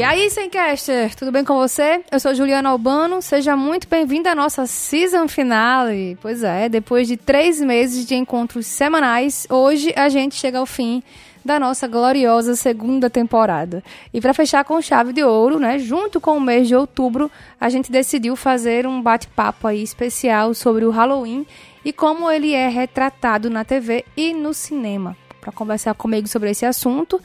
E aí, Semcaster, tudo bem com você? Eu sou Juliana Albano, seja muito bem-vindo à nossa season finale. Pois é, depois de três meses de encontros semanais, hoje a gente chega ao fim da nossa gloriosa segunda temporada. E para fechar com chave de ouro, né, junto com o mês de outubro, a gente decidiu fazer um bate-papo aí especial sobre o Halloween e como ele é retratado na TV e no cinema. Para conversar comigo sobre esse assunto,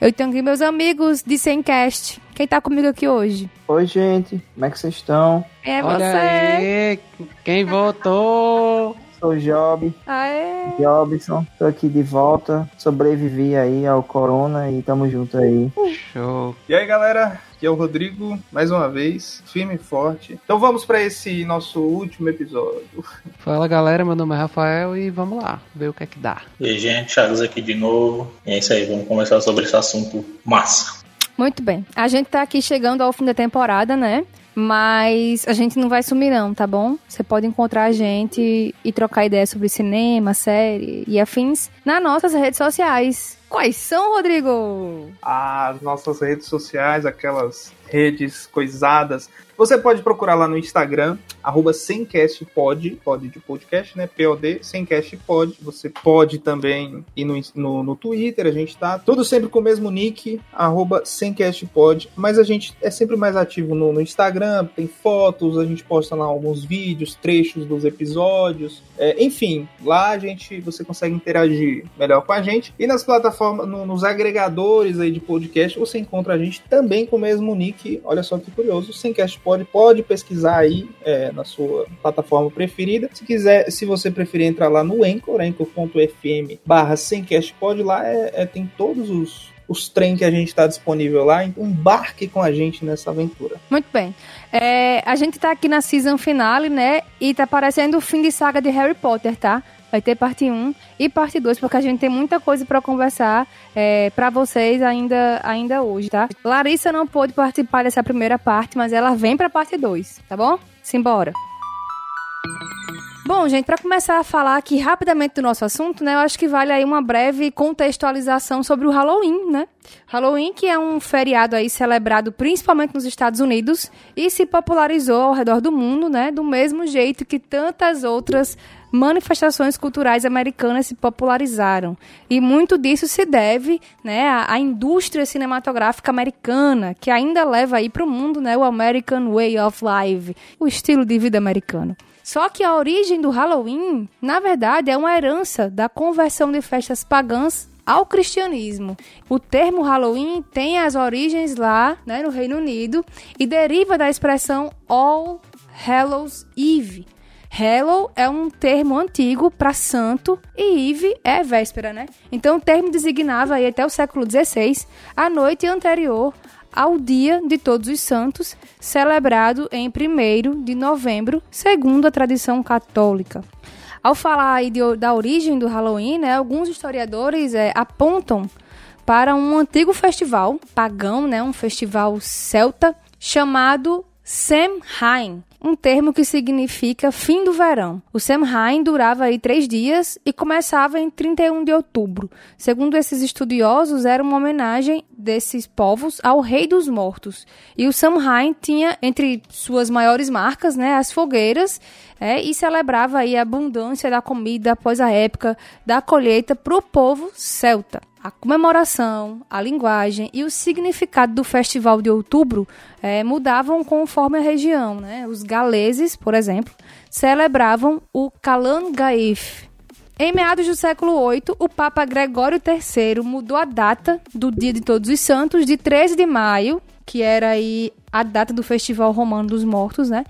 eu tenho aqui meus amigos de Semcast. Quem tá comigo aqui hoje? Oi, gente. Como é que vocês estão? É Olha você. aí, quem votou? Sou Job, Aê. Jobson. Tô aqui de volta. Sobrevivi aí ao corona e tamo junto aí. Show. E aí, galera? Aqui é o Rodrigo, mais uma vez, firme e forte. Então vamos para esse nosso último episódio. Fala galera, meu nome é Rafael e vamos lá, ver o que é que dá. E aí, gente, Charles aqui de novo. E é isso aí, vamos conversar sobre esse assunto massa. Muito bem. A gente tá aqui chegando ao fim da temporada, né? Mas a gente não vai sumir não, tá bom? Você pode encontrar a gente e trocar ideias sobre cinema, série e afins nas nossas redes sociais. Quais são, Rodrigo? As nossas redes sociais, aquelas redes coisadas. Você pode procurar lá no Instagram, arroba semcastpod, pod de podcast, né? POD, semcastpod. Você pode também ir no, no, no Twitter, a gente tá tudo sempre com o mesmo nick, arroba semcastpod. Mas a gente é sempre mais ativo no, no Instagram, tem fotos, a gente posta lá alguns vídeos, trechos dos episódios. É, enfim, lá a gente, você consegue interagir melhor com a gente. E nas plataformas, no- nos agregadores aí de podcast, você encontra a gente também com o mesmo nick. Olha só que curioso, Semcastpod. Pode pesquisar aí é, na sua plataforma preferida. Se quiser, se você preferir entrar lá no Anchor, anchor.fm barra Semcastpod, lá é, é- tem todos os, os trem que a gente está disponível lá. Então embarque com a gente nessa aventura. Muito bem. É, a gente tá aqui na season finale, né? E tá parecendo o fim de saga de Harry Potter, tá? Vai ter parte 1 e parte 2, porque a gente tem muita coisa pra conversar é, para vocês ainda, ainda hoje, tá? Larissa não pôde participar dessa primeira parte, mas ela vem pra parte 2, tá bom? Simbora. Bom, gente, para começar a falar aqui rapidamente do nosso assunto, né, eu acho que vale aí uma breve contextualização sobre o Halloween, né? Halloween, que é um feriado aí celebrado principalmente nos Estados Unidos e se popularizou ao redor do mundo, né, do mesmo jeito que tantas outras manifestações culturais americanas se popularizaram. E muito disso se deve, né, à, à indústria cinematográfica americana, que ainda leva aí para o mundo, né, o American Way of Life, o estilo de vida americano. Só que a origem do Halloween, na verdade, é uma herança da conversão de festas pagãs ao cristianismo. O termo Halloween tem as origens lá, né, no Reino Unido, e deriva da expressão All Hallows Eve. Hallow é um termo antigo para santo e Eve é véspera, né? Então o termo designava aí até o século XVI a noite anterior ao Dia de Todos os Santos, celebrado em 1 de novembro, segundo a tradição católica. Ao falar aí de- da origem do Halloween, né, alguns historiadores é, apontam para um antigo festival pagão, né, um festival celta, chamado Samhain, um termo que significa fim do verão. O Samhain durava aí três dias e começava em 31 de outubro. Segundo esses estudiosos, era uma homenagem desses povos ao Rei dos Mortos. E o Samhain tinha entre suas maiores marcas, né, as fogueiras, é, e celebrava aí a abundância da comida após a época da colheita para o povo celta. A comemoração, a linguagem e o significado do festival de outubro eh, mudavam conforme a região. Né? Os galeses, por exemplo, celebravam o Kalan Gaif. Em meados do século VIII, o Papa Gregório III mudou a data do Dia de Todos os Santos de 13 de maio, que era aí a data do Festival Romano dos Mortos, né?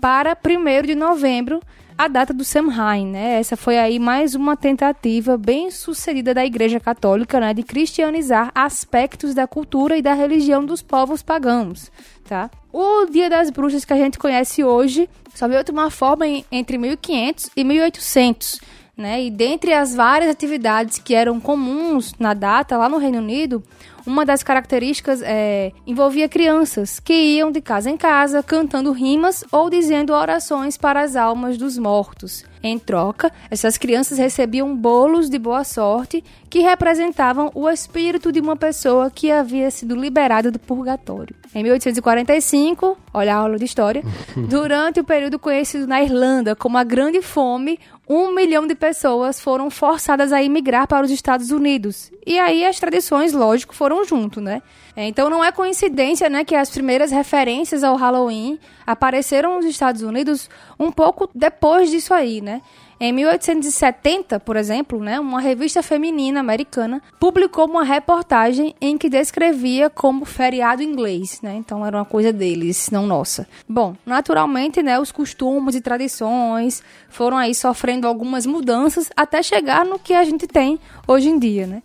Para 1 de novembro, a data do Samhain, né? Essa foi aí mais uma tentativa bem sucedida da Igreja Católica, né, de cristianizar aspectos da cultura e da religião dos povos pagãos, tá? O Dia das Bruxas que a gente conhece hoje só veio tomar forma em, entre 1500 e 1800, né? E dentre as várias atividades que eram comuns na data lá no Reino Unido, uma das características é, envolvia crianças que iam de casa em casa cantando rimas ou dizendo orações para as almas dos mortos. Em troca, essas crianças recebiam bolos de boa sorte que representavam o espírito de uma pessoa que havia sido liberada do purgatório. Em 1845, olha a aula de história, durante o período conhecido na Irlanda como a Grande Fome, um milhão de pessoas foram forçadas a emigrar para os Estados Unidos. E aí as tradições, lógico, foram junto, né? Então não é coincidência, né, que as primeiras referências ao Halloween apareceram nos Estados Unidos um pouco depois disso aí, né? Em 1870, por exemplo, né, uma revista feminina americana publicou uma reportagem em que descrevia como feriado inglês, né? Então era uma coisa deles, não nossa. Bom, naturalmente, né, os costumes e tradições foram aí sofrendo algumas mudanças até chegar no que a gente tem hoje em dia, né?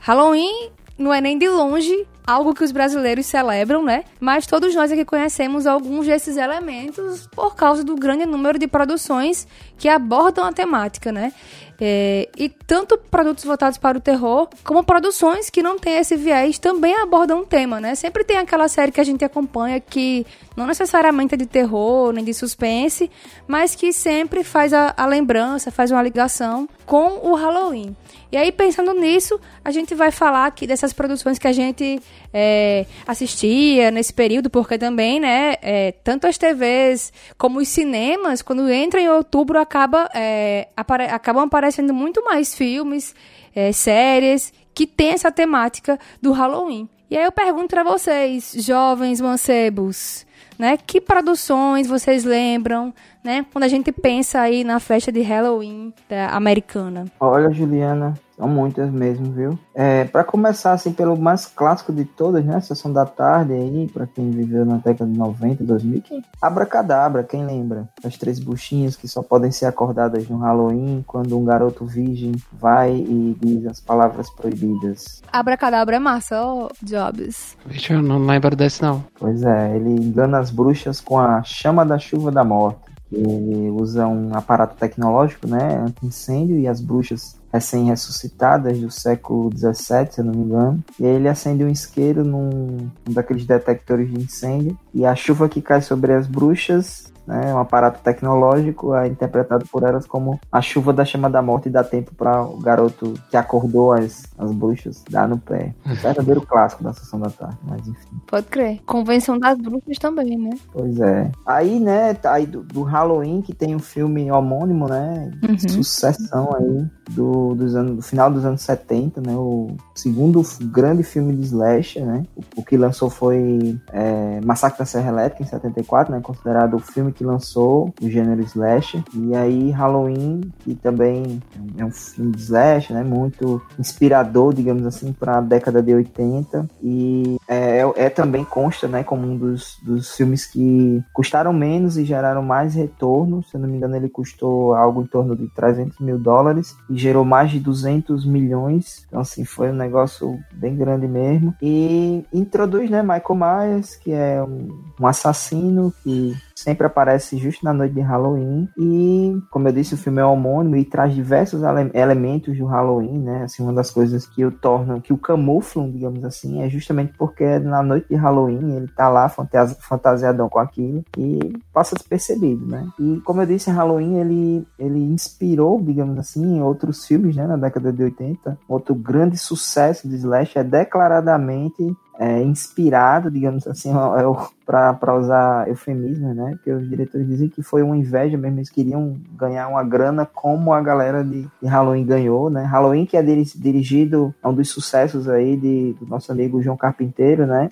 Halloween não é nem de longe algo que os brasileiros celebram, né? Mas todos nós aqui conhecemos alguns desses elementos por causa do grande número de produções que abordam a temática, né? É, e tanto produtos voltados para o terror, como produções que não têm esse viés também abordam um tema, né? Sempre tem aquela série que a gente acompanha que não necessariamente é de terror, nem de suspense, mas que sempre faz a, a lembrança, faz uma ligação com o Halloween. E aí, pensando nisso, a gente vai falar aqui dessas produções que a gente é, assistia nesse período, porque também, né, é, tanto as TVs como os cinemas, quando entram em outubro, acaba, é, apare acabam aparecendo muito mais filmes, é, séries que tem essa temática do Halloween. E aí eu pergunto para vocês, jovens mancebos, né, que produções vocês lembram, né, quando a gente pensa aí na festa de Halloween americana? Olha, Juliana, são muitas mesmo, viu? É, para começar, assim, pelo mais clássico de todas, né? Sessão da tarde aí, para quem viveu na década de 90, 2000, quem... Abracadabra, quem lembra? As três buchinhas que só podem ser acordadas no Halloween, quando um garoto virgem vai e diz as palavras proibidas. Abracadabra é massa, ó, Jobs. Vixe, eu não lembro desse não. Pois é, ele engana as bruxas com a chama da chuva da morte. Ele usa um aparato tecnológico, né, anti-incêndio, e as bruxas recém-ressuscitadas do século XVII, se eu não me engano. E aí ele acende um isqueiro num, num daqueles detectores de incêndio, e a chuva que cai sobre as bruxas né, um aparato tecnológico é interpretado por elas como a chuva da chama da morte e dá tempo para o garoto que acordou as, as bruxas dar no pé. Um verdadeiro clássico da sessão da tarde, mas enfim. Pode crer. Convenção das bruxas também, né? Pois é. Aí, né, tá aí do, do Halloween, que tem um filme homônimo, né? Uhum. Sucessão aí do, dos anos, do final dos anos 70, né? O segundo grande filme de slasher, né? O, o que lançou foi é, Massacre da Serra Elétrica em 74, né? Considerado o filme que lançou o gênero slasher. E aí Halloween, que também é um filme de slasher, né? Muito inspirador, digamos assim, para a década de 80. E é, é, é, também consta, né? Como um dos, dos filmes que custaram menos e geraram mais retorno. Se eu não me engano, ele custou algo em torno de 300 mil dólares e gerou mais de 200 milhões. Então, assim, foi um negócio bem grande mesmo. E introduz, né, Michael Myers, que é um, um assassino que sempre aparece justo na noite de Halloween e, como eu disse, o filme é homônimo e traz diversos ele elementos do Halloween, né? Assim, uma das coisas que o tornam, que o camuflam, digamos assim, é justamente porque na noite de Halloween ele tá lá fantasi fantasiadão com aquilo e passa despercebido, né? E, como eu disse, Halloween ele, ele inspirou, digamos assim, outros filmes, né, na década de 80. Outro grande sucesso de Slash é declaradamente é, inspirado, digamos assim, é para usar eufemismo, né? Porque os diretores dizem que foi uma inveja mesmo, eles queriam ganhar uma grana como a galera de, de Halloween ganhou, né? Halloween que é dirigido a um dos sucessos aí de, do nosso amigo João Carpinteiro, né?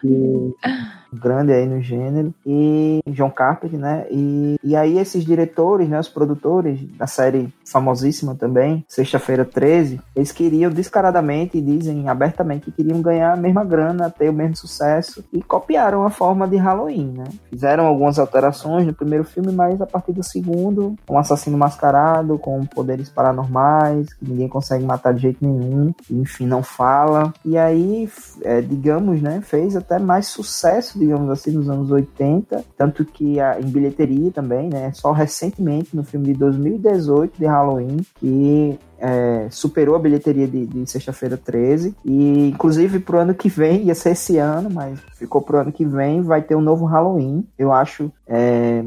que, grande aí no gênero, e John Carpenter, né? E, e aí esses diretores, né, os produtores da série famosíssima também, Sexta-feira 13, eles queriam descaradamente, e dizem abertamente que queriam ganhar a mesma grana, ter o mesmo sucesso, e copiaram a forma de Halloween, né? Fizeram algumas alterações no primeiro filme, mas a partir do segundo, um assassino mascarado, com poderes paranormais, que ninguém consegue matar de jeito nenhum, enfim, não fala, e aí, é, digamos, né, fez até mais sucesso digamos assim, nos anos 80, tanto que a, em bilheteria também, né? Só recentemente, no filme de 2018 de Halloween, que é, superou a bilheteria de, de Sexta-feira 13. E, inclusive, pro ano que vem, ia ser esse ano, mas ficou pro ano que vem, vai ter um novo Halloween. Eu acho. É,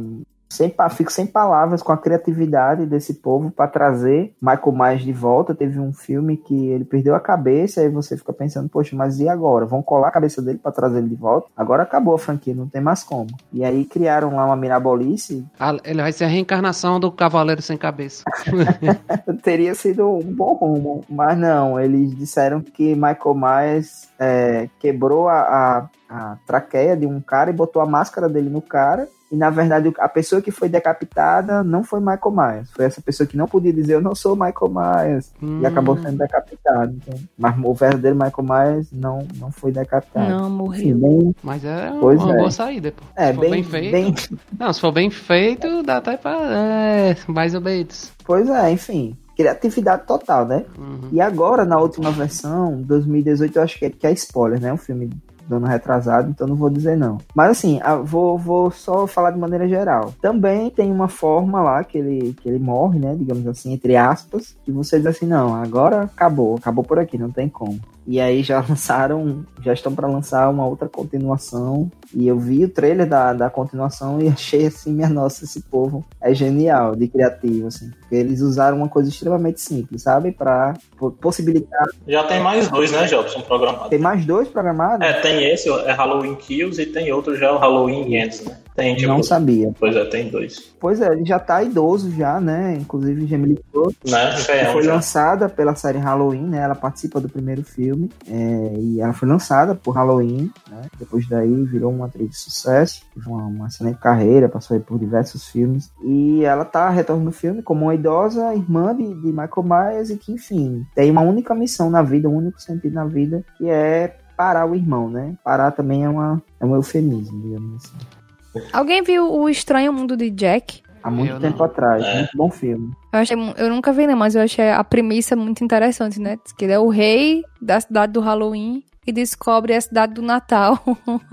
sem, fico sem palavras com a criatividade desse povo para trazer Michael Myers de volta. Teve um filme que ele perdeu a cabeça e você fica pensando, poxa, mas e agora? Vão colar a cabeça dele para trazer ele de volta? Agora acabou a franquia, não tem mais como. E aí criaram lá uma mirabolice. Ah, ele vai ser a reencarnação do Cavaleiro Sem Cabeça. Teria sido um bom rumo, mas não. Eles disseram que Michael Myers é, quebrou a, a, a traqueia de um cara e botou a máscara dele no cara e na verdade a pessoa que foi decapitada não foi Michael Myers, foi essa pessoa que não podia dizer eu não sou Michael Myers hum. e acabou sendo decapitado. Então. Mas o verdadeiro Michael Myers não, não foi decapitado. Não, morreu. Bem... Mas é pois uma é. boa saída. Pô. É, se bem, bem feito. Bem... Não, se for bem feito, dá até pra. É, mais ou menos. Pois é, enfim criatividade total, né? Uhum. E agora, na última versão, 2018, eu acho que é, que é spoiler, né? O filme do ano retrasado, então não vou dizer não. Mas assim, vou, vou só falar de maneira geral. Também tem uma forma lá que ele, que ele morre, né? Digamos assim, entre aspas, que você diz assim, não, agora acabou, acabou por aqui, não tem como. E aí já lançaram, já estão para lançar uma outra continuação. E eu vi o trailer da, da continuação e achei assim, minha nossa, esse povo é genial de criativo, assim. Porque eles usaram uma coisa extremamente simples, sabe? Para possibilitar. Já tem mais dois, né, Jobson, programados? Tem mais dois programados? É, tem esse, é Halloween Kills, e tem outro já, o Halloween Ends, né? Tem, tipo, Não sabia. Pois é, tem dois. Pois é, ele já tá idoso já, né? Inclusive Jamie Lee né? foi já. lançada pela série Halloween, né? Ela participa do primeiro filme é, e ela foi lançada por Halloween, né? Depois daí virou uma atriz de sucesso, teve uma, uma excelente carreira, passou por diversos filmes e ela tá retornando no filme como uma idosa irmã de, de Michael Myers e que, enfim, tem uma única missão na vida, um único sentido na vida, que é parar o irmão, né? Parar também é, uma, é um eufemismo, digamos assim. Alguém viu O Estranho Mundo de Jack? Há muito eu tempo não. atrás, é. muito bom filme. Eu, achei, eu nunca vi, não, mas eu achei a premissa muito interessante, né? Que ele é o rei da cidade do Halloween e descobre a cidade do Natal.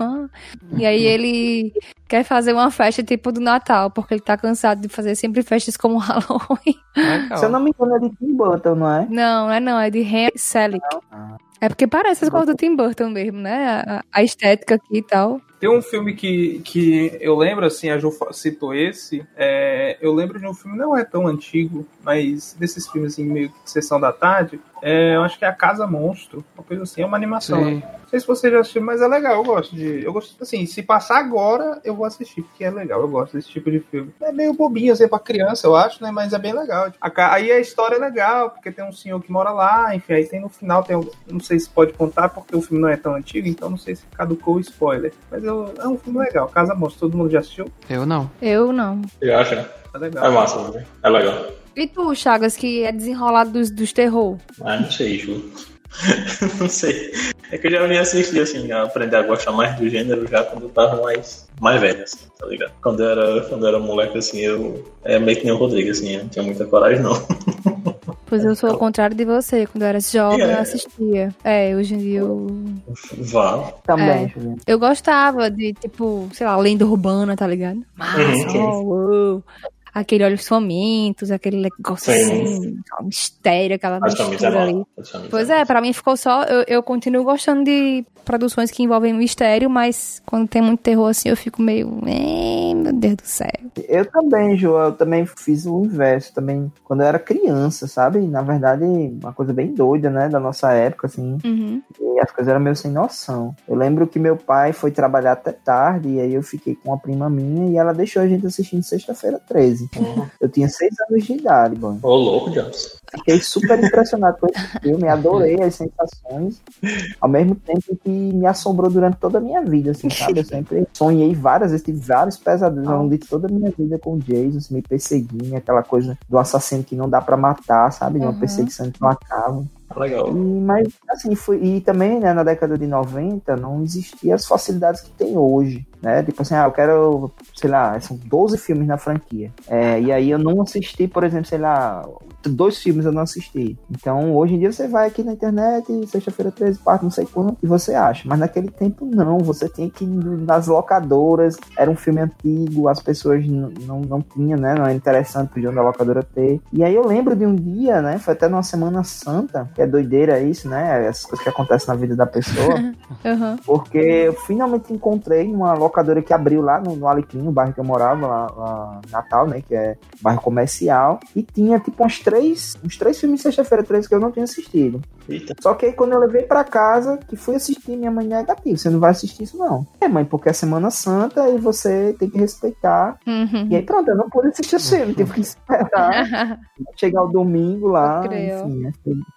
e aí ele quer fazer uma festa tipo do Natal, porque ele tá cansado de fazer sempre festas como Halloween. Se eu não me engano, é de Tim Burton, não é? Não, não é não, é de Henry Selick. Ah. É porque parece as coisas do Tim Burton mesmo, né? A, a estética aqui e tal. Tem um filme que, que eu lembro, assim, a Ju citou esse. É, eu lembro de um filme, não é tão antigo, mas desses filmes assim, meio que de sessão da tarde. É, eu acho que é A Casa Monstro, uma coisa assim, é uma animação. Sim. Não sei se você já assistiu, mas é legal, eu gosto de. Eu gosto, assim, se passar agora, eu vou assistir, porque é legal, eu gosto desse tipo de filme. É meio bobinho, assim, pra criança, eu acho, né? Mas é bem legal. Aí a história é legal, porque tem um senhor que mora lá, enfim, aí tem no final, tem. Não sei se pode contar, porque o filme não é tão antigo, então não sei se caducou o spoiler. Mas eu é um filme legal. Casa Monstro, todo mundo já assistiu? Eu não. Eu não. Eu acho, né? É legal. É massa, né? É legal. E tu, Chagas, que é desenrolado dos, dos terror? Ah, não sei, Ju. não sei. É que eu já me assisti, assim, a aprender a gostar mais do gênero já quando eu tava mais, mais velho, assim, tá ligado? Quando eu era, quando eu era moleque, assim, eu. É meio que nem o Rodrigo, assim, eu não tinha muita coragem, não. Pois eu sou ao contrário de você. Quando eu era jovem, é. eu assistia. É, hoje em dia eu. Vá. Também, é. Eu gostava de, tipo, sei lá, lenda urbana, tá ligado? Massa, uhum. oh, aquele Olhos Famintos, aquele negócio Sim. assim, um mistério, aquela mistura é ali. Pois é, pra mim ficou só. Eu, eu continuo gostando de produções que envolvem mistério, mas quando tem muito terror assim, eu fico meio. meu Deus do céu. Eu também, João, eu também fiz o inverso também. Quando eu era criança, sabe? Na verdade, uma coisa bem doida, né? Da nossa época, assim. Uhum. E as coisas eram meio sem noção. Eu lembro que meu pai foi trabalhar até tarde, e aí eu fiquei com uma prima minha e ela deixou a gente assistindo sexta-feira 13. Uhum. Eu tinha seis anos de idade, mano. Ô, louco, Jones. Fiquei super impressionado com esse filme, adorei as sensações, ao mesmo tempo que me assombrou durante toda a minha vida, assim, sabe? Eu sempre sonhei várias vezes, tive vários pesadelos ao longo de toda a minha vida com o Jason, assim, me perseguindo, aquela coisa do assassino que não dá para matar, sabe? De uma uhum. perseguição que não acaba. Legal. E, mas, assim, foi, e também, né, na década de 90, não existiam as facilidades que tem hoje, né? Tipo assim, ah, eu quero, sei lá, são 12 filmes na franquia. É, e aí eu não assisti, por exemplo, sei lá, dois filmes eu não assisti. Então, hoje em dia você vai aqui na internet, sexta-feira 13, parte não sei quando, e você acha. Mas naquele tempo não, você tinha que ir nas locadoras, era um filme antigo, as pessoas não, não, não tinham, né? Não era interessante pedir da locadora ter. E aí eu lembro de um dia, né? Foi até numa Semana Santa, que é doideira isso, né? Essas coisas que acontecem na vida da pessoa. Aham. Porque eu finalmente encontrei uma locadora que abriu lá no, no Alecrim, no bairro que eu morava, lá, lá Natal, né? Que é bairro comercial. E tinha tipo uns três, uns três filmes de sexta-feira 13 que eu não tinha assistido. Eita. Só que aí quando eu levei pra casa, que fui assistir, minha mãe negativa. Você não vai assistir isso, não. É, mãe, porque é Semana Santa e você tem que respeitar. Uhum. E aí pronto, eu não pude assistir o filme, tive que esperar chegar o domingo lá. Enfim, é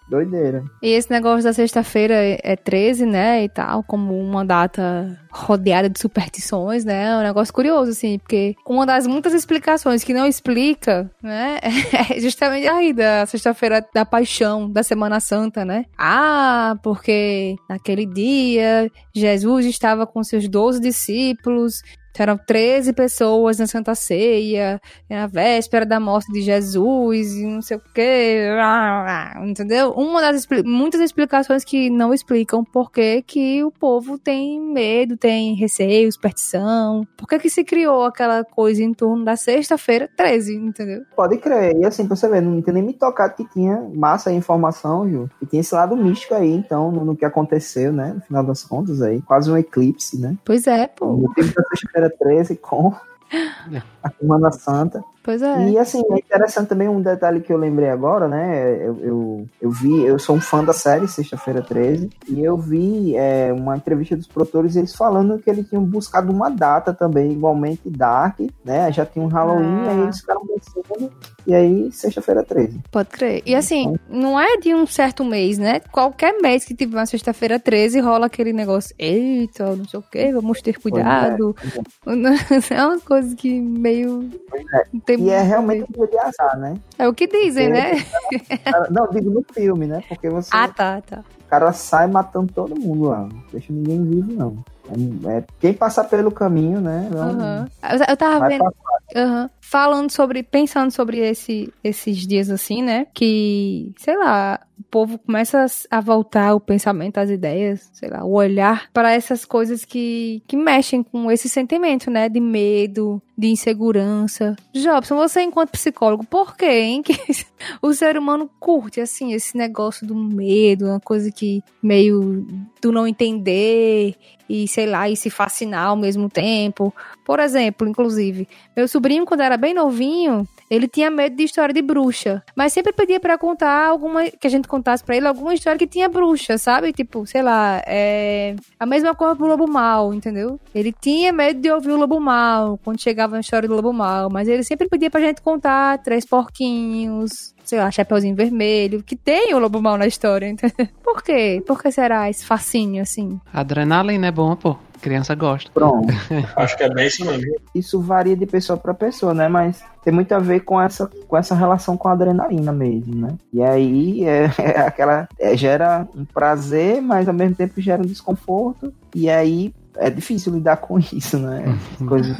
doideira. E esse negócio da sexta-feira é é 13, né, e tal, como uma data rodeada de superstições, né, é um negócio curioso, assim, porque uma das muitas explicações que não explica, né, é justamente aí da sexta-feira da paixão, da Semana Santa, né. Ah, porque naquele dia Jesus estava com seus 12 discípulos, eram 13 pessoas na Santa Ceia, na véspera da morte de Jesus, e não sei o quê, entendeu? Uma das muitas explicações que não explicam por que, que o povo tem medo, tem receio, superstição, por que, que se criou aquela coisa em torno da sexta-feira 13, entendeu? Pode crer. E assim, pra você ver, não tinha nem me tocado que tinha massa aí informação, Ju. E tinha esse lado místico aí, então, no, no que aconteceu, né? No final das contas aí. Quase um eclipse, né? Pois é, pô, No filme da sexta-feira 13 com a Semana Santa. Pois é. E assim, é interessante também um detalhe que eu lembrei agora, né? Eu, eu, eu vi, eu sou um fã da série Sexta-feira 13, e eu vi é, uma entrevista dos produtores eles falando que eles tinham buscado uma data também, igualmente Dark, né? Já tinha um Halloween, Ah. aí eles ficaram pensando, e aí Sexta-feira 13. Pode crer. E assim, não é de um certo mês, né? Qualquer mês que tiver uma sexta-feira 13, rola aquele negócio. Eita, não sei o quê, vamos ter cuidado. É uma coisa que meio. não tem E é realmente um dia de azar, né? É o que dizem, né? Não, digo no filme, né? Porque você, Ah, tá, tá. o cara sai matando todo mundo lá. Não deixa ninguém vivo, não. É, é- quem passar pelo caminho, né? não- Aham. Eu, eu tava vendo. Aham. Falando sobre, pensando sobre esse, esses dias assim, né? Que, sei lá, o povo começa a voltar o pensamento, as ideias, sei lá, o olhar para essas coisas que, que mexem com esse sentimento, né? De medo, de insegurança. Jobson, você enquanto psicólogo, por quê, hein? Que o ser humano curte, assim, esse negócio do medo, uma coisa que meio do não entender e, sei lá, e se fascinar ao mesmo tempo. Por exemplo, inclusive, meu sobrinho, quando era bem novinho, ele tinha medo de história de bruxa. Mas sempre pedia pra contar alguma. que a gente contasse pra ele alguma história que tinha bruxa, sabe? Tipo, sei lá, é. A mesma coisa pro Lobo Mal, entendeu? Ele tinha medo de ouvir o Lobo Mal quando chegava na história do Lobo Mal. Mas ele sempre pedia pra gente contar Três Porquinhos, sei lá, Chapeuzinho Vermelho, que tem o Lobo Mal na história, entendeu? Por quê? Por que será esse fascínio assim? Adrenalina é bom, pô. Criança gosta. Pronto. Acho que é bem isso mesmo. Isso varia de pessoa para pessoa, né? Mas tem muito a ver com essa, com essa relação com a adrenalina mesmo, né? E aí é, é aquela. é, gera um prazer, mas ao mesmo tempo gera um desconforto. E aí é difícil lidar com isso, né? Coisas.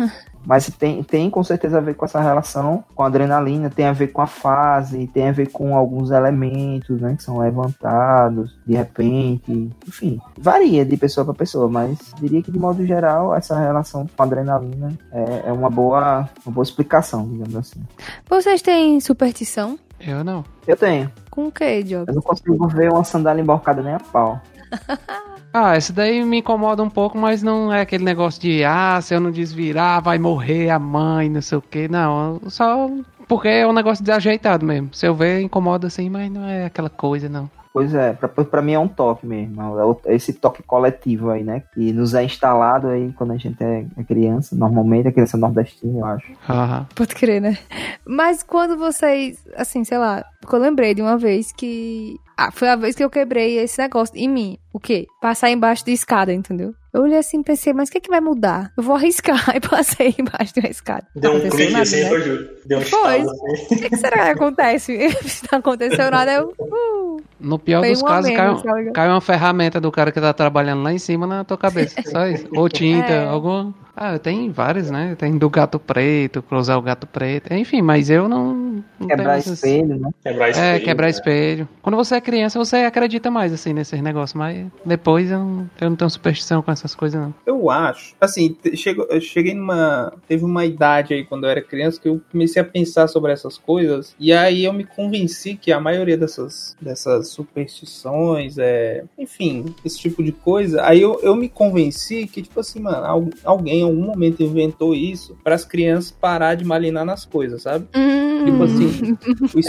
Mas tem, tem com certeza a ver com essa relação com a adrenalina, tem a ver com a fase, tem a ver com alguns elementos, né, que são levantados de repente, enfim, varia de pessoa para pessoa, mas diria que de modo geral essa relação com a adrenalina é, é uma boa, uma boa explicação, digamos assim. Vocês têm superstição? Eu não. Eu tenho, Com o que, Job? eu não consigo ver uma sandália emborcada nem a pau. Ah, esse daí me incomoda um pouco, mas não é aquele negócio de, ah, se eu não desvirar, vai morrer a mãe, não sei o que. Não, só porque é um negócio desajeitado mesmo. Se eu ver, incomoda assim, mas não é aquela coisa, não. Pois é, pra, pra mim é um toque mesmo. É o- esse toque coletivo aí, né? Que nos é instalado aí quando a gente é é criança. Normalmente é criança nordestina, eu acho. Aham. Pode crer, né? Mas quando vocês, assim, sei lá, porque eu lembrei de uma vez que. Ah, foi a vez que eu quebrei esse negócio em mim. O quê? Passar embaixo de escada, entendeu? Eu olhei assim e pensei, mas o que, que vai mudar? Eu vou arriscar. E passei embaixo de uma escada. Deu um Aconteceu clique nada, assim, né? foi juro. Deu um Foi. estalo assim. O que, que será que acontece? Se não aconteceu nada, eu. Uh, No pior dos um casos, cai, cai uma ferramenta do cara que tá trabalhando lá em cima na tua cabeça. Só isso. Ou tinta, É. algum. Ah, tem vários, né? Tem do gato preto, cruzar o gato preto. Enfim, mas eu não. não Quebrar tenho essas- espelho, né? Quebrar É, espelho, quebrar né? espelho. Quando você é criança, você acredita mais, assim, nesses negócios. Mas depois eu não, eu não tenho superstição com essas coisas, não. Eu acho. Assim, chego- eu cheguei numa. Teve uma idade aí quando eu era criança que eu comecei a pensar sobre essas coisas. E aí eu me convenci que a maioria dessas, dessas superstições, é, enfim, esse tipo de coisa. Aí eu, eu me convenci que, tipo assim, mano, al- alguém em algum momento inventou isso para as crianças parar de malinar nas coisas, sabe? hum, Tipo assim, o É,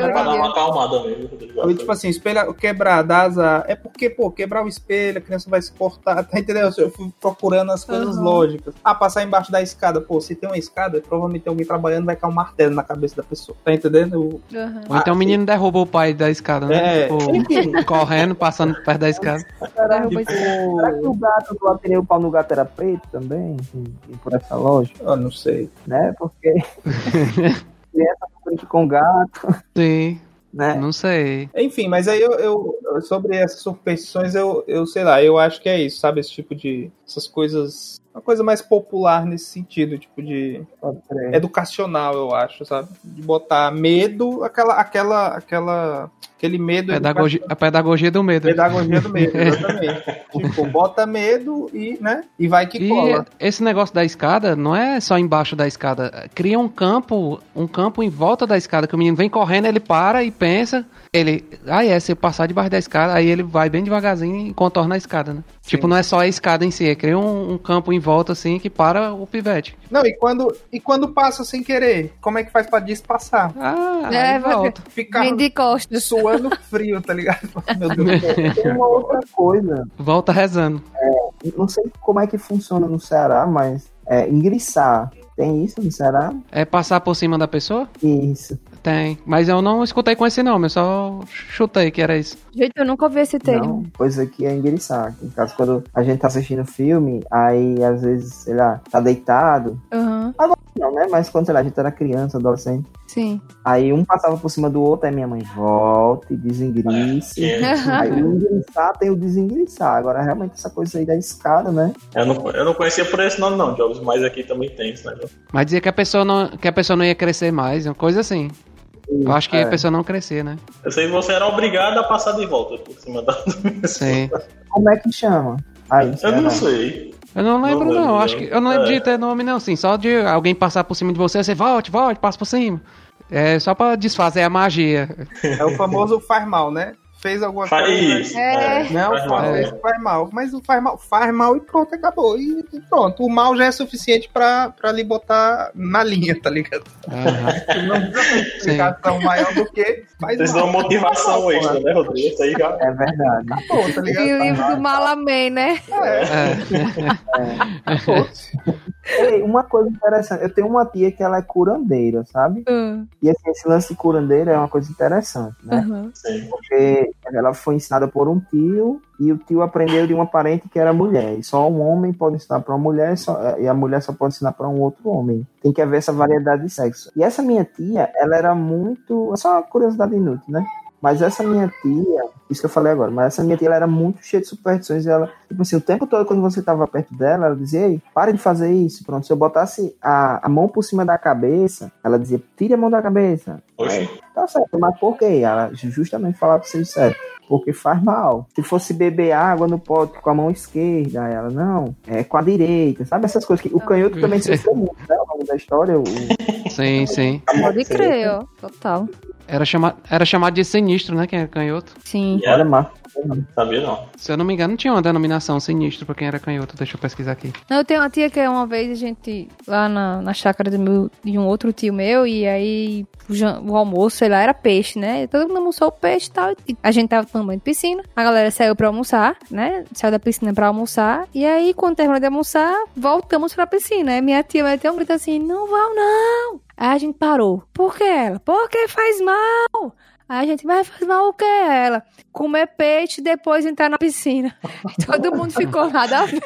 pra dar uma acalmada mesmo. Ou, tipo assim, espelho, quebrar, dar azar. É porque, pô, quebrar o espelho, a criança vai se cortar, tá entendendo? Eu fui procurando as coisas Aham. lógicas. Ah, passar embaixo da escada. Pô, se tem uma escada, provavelmente tem alguém trabalhando, vai cair um martelo na cabeça da pessoa. Tá entendendo? aham. Ou então o menino derruba o pai da escada, né? É. Tipo, correndo, passando perto da escada. Derruba Tipo, Será que o gato do Ateneu, o pau no gato era preto também? E- e por essa lógica, eu não sei. né? Porque criança com gato, Sim, né? não sei. Enfim, mas aí eu, eu- sobre essas superstições, eu, eu sei lá, eu acho que é isso, sabe? Esse tipo de. Essas coisas. Uma coisa mais popular nesse sentido, tipo de. Educacional, eu acho, sabe? De botar medo, aquela, aquela, aquela, aquele medo. Pedagogia, a pedagogia do medo. Pedagogia do medo, exatamente. tipo, bota medo e, né? E vai que E cola. esse negócio da escada não é só embaixo da escada. Cria um campo, um campo em volta da escada, que o menino vem correndo, ele para e pensa, ele, ah é, se eu passar debaixo da escada, aí ele vai bem devagarzinho e contorna a escada, né? Tipo, não é só a escada em si, é cria um, um campo em volta assim que para o pivete. Não, e quando, e quando passa sem querer, como é que faz pra despassar? Ah, É, volta. Ficar Vem de costas. suando frio, tá ligado? Meu Deus do céu. Tem uma outra coisa, Volta rezando. não sei como é que funciona no Ceará, mas é engriçar. Tem isso no Ceará? É passar por cima da pessoa? Isso. Tem. Mas eu não escutei com esse nome, eu só chutei que era isso. Gente, eu nunca ouvi esse termo. Não, coisa que é enguiçar. No caso, quando a gente tá assistindo filme, aí às vezes, sei lá, tá deitado. Aham, Não, né? Mas quando, sei lá, a gente era criança, adolescente. Sim. Aí um passava por cima do outro, aí minha mãe volta e desengrice. É. Aí o enguiçar tem o desenguiçar. Agora, realmente, essa coisa aí da escada, né? Eu não, eu não conhecia por esse nome, não, Jobs, mas aqui também tem esse negócio. Mas dizia que a pessoa não, que a pessoa não ia crescer mais, uma coisa assim. Eu acho que É. a pessoa não crescer, né? Eu sei que você era obrigado a passar de volta por cima da. Sim. Como é que chama? Aí, Eu não sei. Eu não lembro, Não não. Acho que eu não lembro É. de ter nome, não. Sim, só de alguém passar por cima de você, você volte, volte, passa por cima. É só pra desfazer a magia. É o famoso faz mal, né? Fez alguma Faz coisa. isso. É. Não, faz mal. faz, faz mal. Mas o faz mal, faz mal e pronto, acabou. E e pronto. O mal já é suficiente pra, pra lhe botar na linha, tá ligado? Aham. Não precisa ter explicação maior do que mal. uma motivação Faz extra, mal, né, Rodrigo? Isso aí já. É verdade. Pô, tá ligado? E o livro do Malamém, né? É. Pô, Ei, uma coisa interessante. Eu tenho uma tia que ela é curandeira, sabe? Ah, E assim, esse lance de curandeira é uma coisa interessante, né? Sim. Porque ela foi ensinada por um tio e o tio aprendeu de uma parente que era mulher. E só um homem pode ensinar para uma mulher só- e a mulher só pode ensinar para um outro homem. Tem que haver essa variedade de sexo. E essa minha tia, ela era muito. É só uma curiosidade inútil, né? Mas essa minha tia, isso que eu falei agora, mas essa minha tia ela era muito cheia de superstições. E ela, tipo assim, o tempo todo quando você tava perto dela, ela dizia: Ei, pare de fazer isso. Pronto, se eu botasse a, a mão por cima da cabeça, ela dizia: Tire a mão da cabeça. Oxi. Tá certo, mas por quê? Ela justamente falava pra vocês certo. Porque faz mal. Se fosse beber água no pote com a mão esquerda, ela, não, é com a direita. Sabe essas coisas que o canhoto também sofreu muito, né? Ao longo da história. O, Sim, sim. Pode crer, ó. Total. Era, chama... Era chamado de sinistro, né? Quem era canhoto. Sim. E era, Marco. sabia não. Se eu não me engano, tinha uma denominação sinistro pra quem era canhoto. Deixa eu pesquisar aqui. Não, eu tenho uma tia que uma vez a gente, lá na, na chácara do meu, de um outro tio meu, e aí o, jan- o almoço, sei lá, era peixe, né? Todo mundo almoçou o peixe e tal. E a gente tava tomando banho de piscina. A galera saiu pra almoçar, né? Saiu da piscina pra almoçar. E aí, quando terminou de almoçar, voltamos pra piscina. Aí minha tia vai ter um grito assim: não vão, não! Aí a gente parou. Por que ela? Porque faz mal! Aí a gente, vai fazer mal o que ela? Comer peixe e depois entrar na piscina. Todo mundo ficou nada a ver.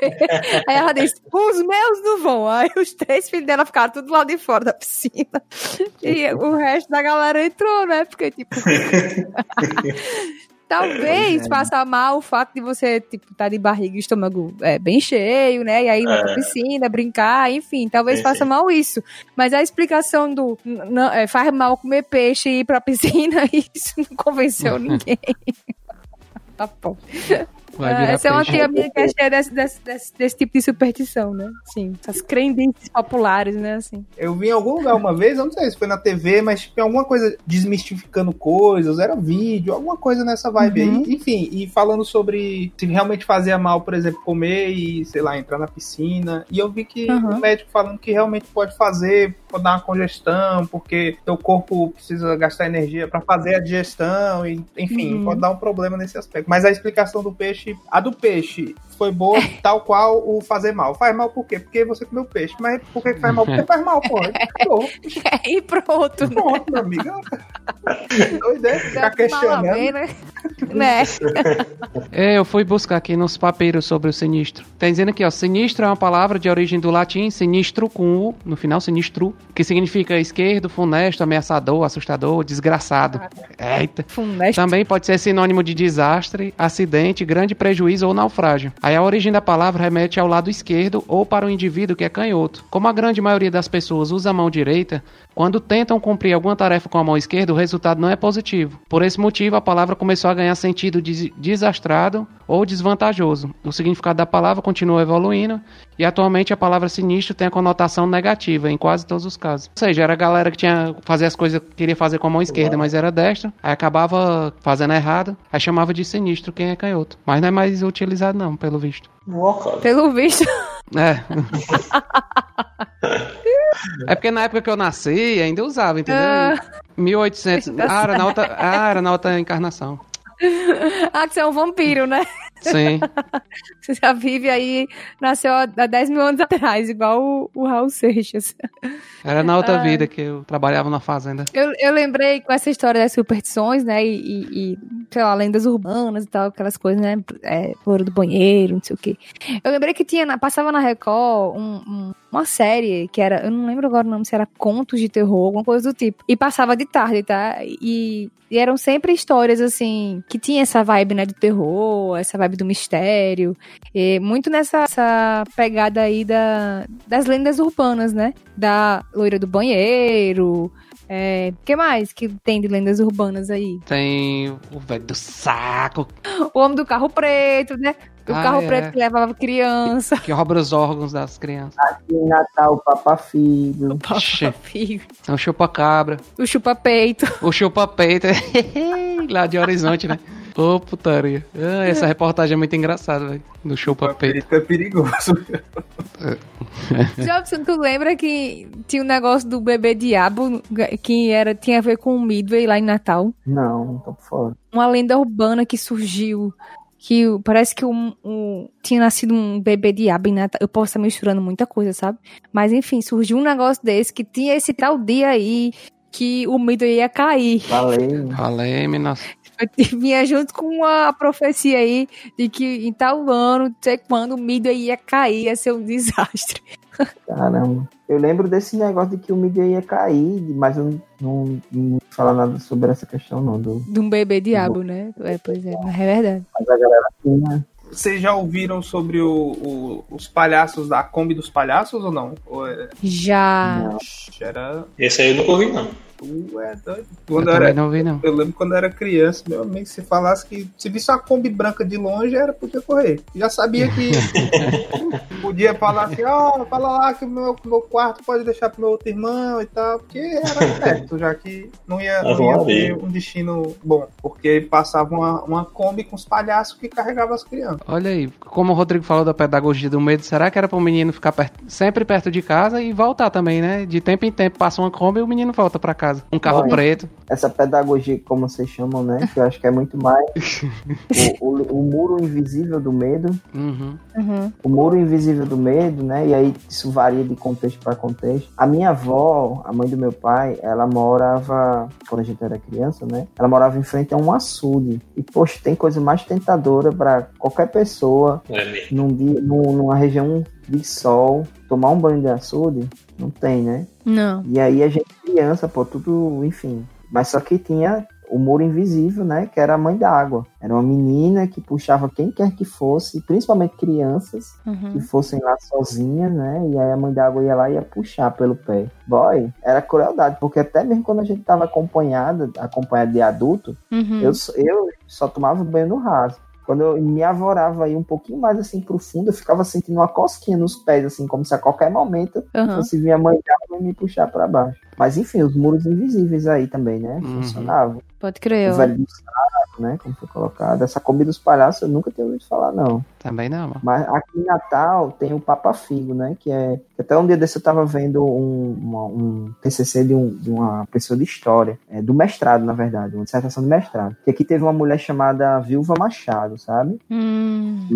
Aí ela disse, os meus não vão. Aí os três filhos dela ficaram tudo lá de fora da piscina. E o resto da galera entrou, né? Porque, tipo... Talvez faça mal o fato de você, tipo, estar tá de barriga e estômago é, bem cheio, né? E aí ir é. pra piscina, brincar, enfim, talvez sim, faça mal isso. Mas a explicação do não, é, faz mal comer peixe e ir pra piscina, isso não convenceu ninguém. tá bom. Ah, essa é uma tia minha que é cheia desse, desse, desse, desse, tipo de superstição, né? Sim, essas crendices populares, né? Assim. Eu vi em algum lugar uma vez, eu não sei se foi na TV, mas tipo, alguma coisa desmistificando coisas, era vídeo, alguma coisa nessa vibe uhum. aí. Enfim, e falando sobre se realmente fazia mal, por exemplo, comer e, sei lá, entrar na piscina. E eu vi que uhum. o médico falando que realmente pode fazer, pode dar uma congestão, porque teu corpo precisa gastar energia para fazer a digestão, e, enfim, uhum. pode dar um problema nesse aspecto. Mas a explicação do peixe peixe, a do peixe foi boa, tal qual o fazer mal. Faz mal por quê? Porque você comeu peixe. Mas por que faz mal? Porque faz mal, pô. e pronto. Pronto, meu amigo. Doido, é? Ficar questionando. Né? né? é, eu fui buscar aqui nos papiros sobre o sinistro. Tá dizendo aqui, ó, sinistro é uma palavra de origem do latim sinistro com U, no final sinistro, que significa esquerdo, funesto, ameaçador, assustador, desgraçado. Eita. Funesto. Também pode ser sinônimo de desastre, acidente, grande prejuízo ou naufrágio. Aí a origem da palavra remete ao lado esquerdo ou para o indivíduo que é canhoto. Como a grande maioria das pessoas usa a mão direita, quando tentam cumprir alguma tarefa com a mão esquerda, o resultado não é positivo. Por esse motivo, a palavra começou a ganhar sentido de desastrado ou desvantajoso. O significado da palavra continua evoluindo e atualmente a palavra sinistro tem a conotação negativa em quase todos os casos. Ou seja, era a galera que tinha fazer as coisas queria fazer com a mão esquerda, mas era destra, aí acabava fazendo errado, aí chamava de sinistro quem é canhoto. Mas não é mais utilizado não, pelo visto. Pelo visto. É. é porque na época que eu nasci ainda usava, entendeu? Ah, 1800. Ah, era na outra, ah, era na outra encarnação. ah, que você é um vampiro, né? Sim. Você já vive aí, nasceu há 10 mil anos atrás, igual o, o Raul Seixas. Era na outra vida que eu trabalhava na fazenda. Eu, eu lembrei com essa história das superstições, né? E, e, e sei lá, lendas urbanas e tal, aquelas coisas, né? É, do banheiro, não sei o quê. Eu lembrei que tinha, passava na Record um, um, uma série que era, eu não lembro agora o nome, se era Contos de Terror, alguma coisa do tipo. E passava de tarde, tá? E, e eram sempre histórias, assim, que tinha essa vibe, né, do terror, essa vibe do mistério. E muito nessa pegada aí da, das lendas urbanas, né? Da loira do banheiro. É, que mais que tem de lendas urbanas aí? Tem o velho do saco. O homem do carro preto, né? O ah, carro é. preto que levava criança. Que rouba os órgãos das crianças. Aqui em Natal, o Papa Filho. O Papa Filho. É o chupa-cabra. O chupa-peito. O chupa-peito. Lá de Horizonte, né? Ô, oh, putaria. Ah, essa reportagem é muito engraçada, velho. Do show pra peito. É perigoso. Jobson, tu lembra que tinha um negócio do bebê diabo que era, tinha a ver com o Midway lá em Natal? Não, não tô por fora. Uma lenda urbana que surgiu que parece que um, um, tinha nascido um bebê diabo Natal. Eu posso estar misturando muita coisa, sabe? Mas enfim, surgiu um negócio desse que tinha esse tal dia aí que o Midway ia cair. Falei. Nossa. vinha junto com a profecia aí de que em tal ano, não sei quando, o mídia ia cair, ia ser um desastre. Caramba. Eu lembro desse negócio de que o mídia ia cair, mas eu não, não, não falo nada sobre essa questão, não. Do, de um bebê diabo, do... né? É, pois é, mas é verdade. Mas a galera tinha. Vocês já ouviram sobre o, o, os palhaços da Kombi dos Palhaços ou não? Ou é... Já. Era... Esse aí eu nunca ouvi, não. Tu é doido. Quando eu, era, não vi, não. eu lembro quando eu era criança, meu amigo, se falasse que se visse uma Kombi branca de longe, era podia correr. Já sabia que podia falar assim, ó, oh, fala lá que o meu, meu quarto pode deixar pro meu outro irmão e tal, porque era perto, já que não ia, não ia ter um destino bom, porque passava uma, uma Kombi com os palhaços que carregavam as crianças. Olha aí, como o Rodrigo falou da pedagogia do medo, será que era para o menino ficar perto, sempre perto de casa e voltar também, né? De tempo em tempo passa uma Kombi e o menino volta para casa casa. Um carro Olha. preto. Essa pedagogia, como vocês chamam, né? Que eu acho que é muito mais o, o- o muro invisível do medo. Uhum. Uhum. O muro invisível do medo, né? E aí isso varia de contexto para contexto. A minha avó, a mãe do meu pai, ela morava, quando a gente era criança, né? Ela morava em frente a um açude. E, poxa, tem coisa mais tentadora para qualquer pessoa É mesmo. num dia, num- numa região de sol, tomar um banho de açude? Não tem, né? Não. E aí a gente criança, pô, tudo, enfim. Mas só que tinha o muro invisível, né? Que era a mãe d'água. Era uma menina que puxava quem quer que fosse, principalmente crianças, que Uhum. fossem lá sozinhas, né? E aí a mãe d'água ia lá e ia puxar pelo pé. Boy, era crueldade, porque até mesmo quando a gente tava acompanhada, acompanhada de adulto, Uhum. eu, só- eu só tomava banho no raso. Quando eu me avorava aí um pouquinho mais assim profundo, eu ficava sentindo uma cosquinha nos pés, assim, como se a qualquer momento Uhum. fosse vir a mãe d'água e me puxar pra baixo. Mas enfim, os muros invisíveis aí também, né? Uhum. Pode crer. O velho do saco, né? Como foi colocado. Essa comida dos palhaços eu nunca tinha ouvido falar, não. Também não, mano. Mas aqui em Natal tem o Papa Figo, né? Que é. Até um dia desse eu tava vendo um, uma- um TCC de, um- de uma pessoa de história, é, do mestrado, na verdade, uma dissertação de mestrado. Que aqui teve uma mulher chamada Vilva Machado, sabe? Hum.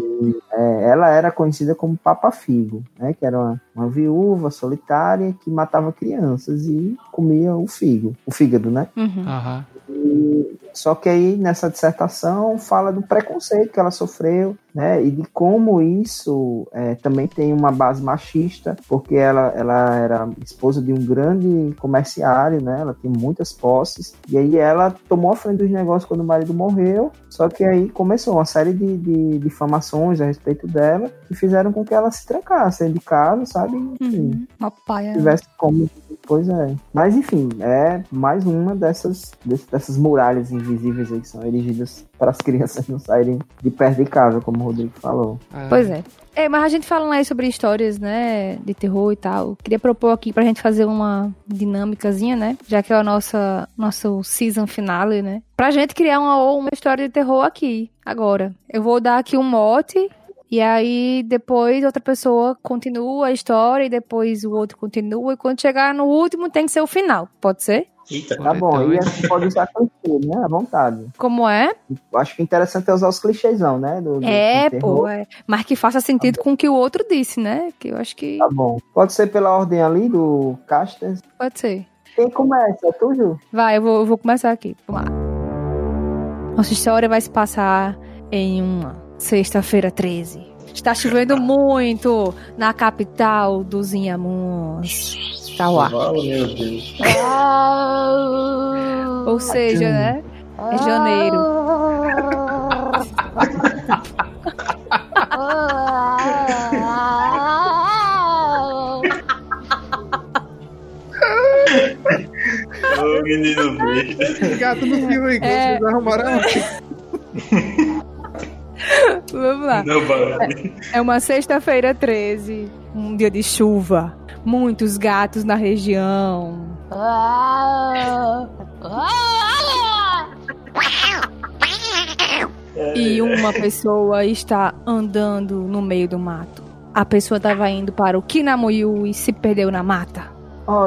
É, ela era conhecida como Papa Figo, né? Que era uma, uma viúva solitária que matava crianças e comia o figo, o fígado, né? Uhum. Aham. Só que aí nessa dissertação fala do preconceito que ela sofreu, né? E de como isso é, também tem uma base machista, porque ela, ela era esposa de um grande comerciário, né? Ela tem muitas posses. E aí ela tomou a frente dos negócios quando o marido morreu. Só que aí começou uma série de, de difamações a respeito dela que fizeram com que ela se trancasse de casa, sabe? Enfim, Uhum. Tivesse como. Pois é. Mas enfim, é mais uma dessas, dessas muralhas invisíveis aí que são erigidas para as crianças não saírem de perto de casa, como o Rodrigo falou. Pois é. É, mas a gente falando aí sobre histórias, né, de terror e tal, queria propor aqui pra gente fazer uma dinâmicazinha, né, já que é o nosso, nosso season finale, né, pra gente criar uma, uma história de terror aqui, agora. Eu vou dar aqui um mote, e aí depois outra pessoa continua a história, e depois o outro continua, e quando chegar no último tem que ser o final, pode ser? Eita. Tá bom, e a gente pode usar clichê, né? À vontade. Como é? Eu acho que o interessante é usar os clichêzão, né? Do, do- É, do pô, é. Mas que faça sentido com o que o outro disse, né, que eu acho que Tá bom. Pode ser pela ordem ali do Castas. pode ser. Quem começa? É tu, Ju? Vai, eu vou, eu vou começar aqui. Vamos lá. Nossa história vai se passar em uma sexta-feira 13. Está chovendo muito na capital dos Inhamuns. Tauá. Meu Deus. Ou seja, né? É janeiro. Ô, menino. Gato no filme que É. vocês arrumaram. Vamos lá. Não, vai. É uma sexta-feira 13. Um dia de chuva. Muitos gatos na região. E uma pessoa está andando no meio do mato. A pessoa estava indo para o Kinamuyu e se perdeu na mata.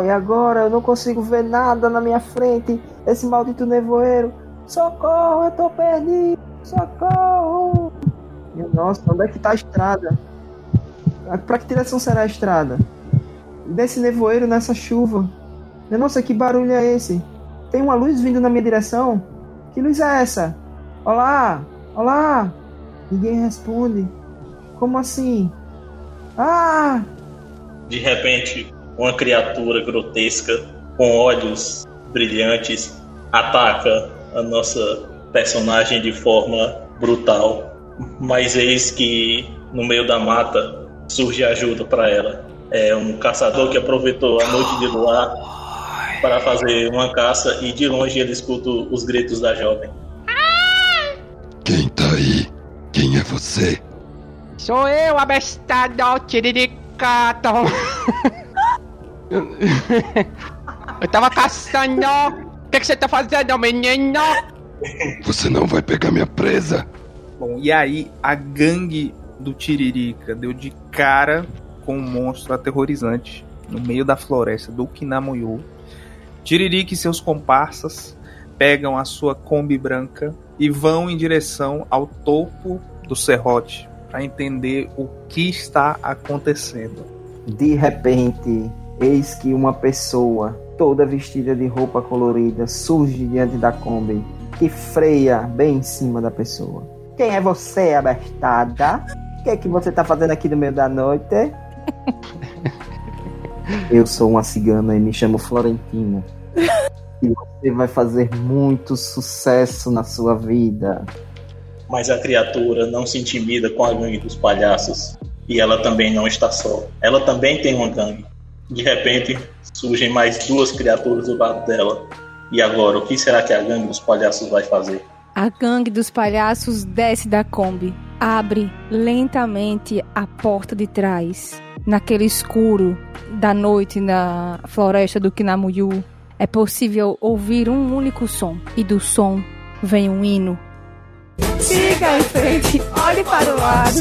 E agora eu não consigo ver nada na minha frente. Esse maldito nevoeiro. Socorro, eu tô perdido. Socorro. Nossa, onde é que tá a estrada? Pra que direção será a estrada? Desse nevoeiro nessa chuva. Nossa, que barulho é esse? Tem uma luz vindo na minha direção? Que luz é essa? Olá! Olá! Ninguém responde. Como assim? Ah! De repente, uma criatura grotesca com olhos brilhantes ataca a nossa personagem de forma brutal. Mas eis que no meio da mata surge ajuda para ela. É um caçador que aproveitou a noite de luar para fazer uma caça e de longe ele escuta os gritos da jovem. Quem tá aí? Quem é você? Sou eu, abestado, tiriricato. Eu tava caçando. O que, que você tá fazendo, menino? Você não vai pegar minha presa? Bom, e aí a gangue do Tiririca deu de cara com um monstro aterrorizante no meio da floresta do Kinamoyo. Tiririca e seus comparsas pegam a sua Kombi branca e vão em direção ao topo do serrote para entender o que está acontecendo. De repente, eis que uma pessoa, toda vestida de roupa colorida, surge diante da Kombi, que freia bem em cima da pessoa. Quem é você, abestada? O que é que você tá fazendo aqui no meio da noite? Eu sou uma cigana e me chamo Florentina. E você vai fazer muito sucesso na sua vida. Mas a criatura não se intimida com a gangue dos palhaços. E ela também não está só. Ela também tem uma gangue. De repente, surgem mais duas criaturas do lado dela. E agora, o que será que a gangue dos palhaços vai fazer? A gangue dos palhaços desce da Kombi, abre lentamente a porta de trás. Naquele escuro da noite na floresta do Kinamuyu, é possível ouvir um único som. E do som vem um hino. Siga em frente, olhe para o lado.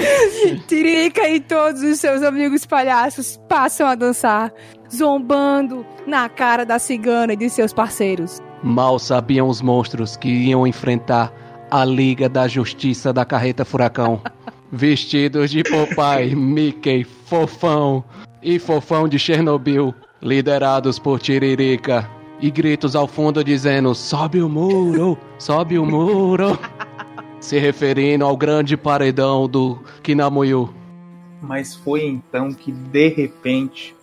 Tirica e todos os seus amigos palhaços passam a dançar, zombando na cara da cigana e de seus parceiros. Mal sabiam os monstros que iam enfrentar a Liga da Justiça da Carreta Furacão. Vestidos de Popeye, Mickey, Fofão e Fofão de Chernobyl, liderados por Tiririca. E gritos ao fundo dizendo: Sobe o muro, sobe o muro. Se referindo ao grande paredão do Kinamuyu. Mas foi então que, de repente,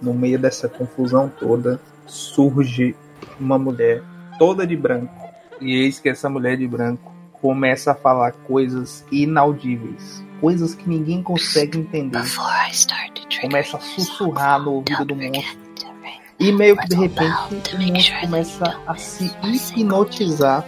no meio dessa confusão toda, surge uma mulher toda de branco. E eis que essa mulher de branco começa a falar coisas inaudíveis. Coisas que ninguém consegue entender. Começa a sussurrar no ouvido do monstro. E meio que de repente o monstro começa a se hipnotizar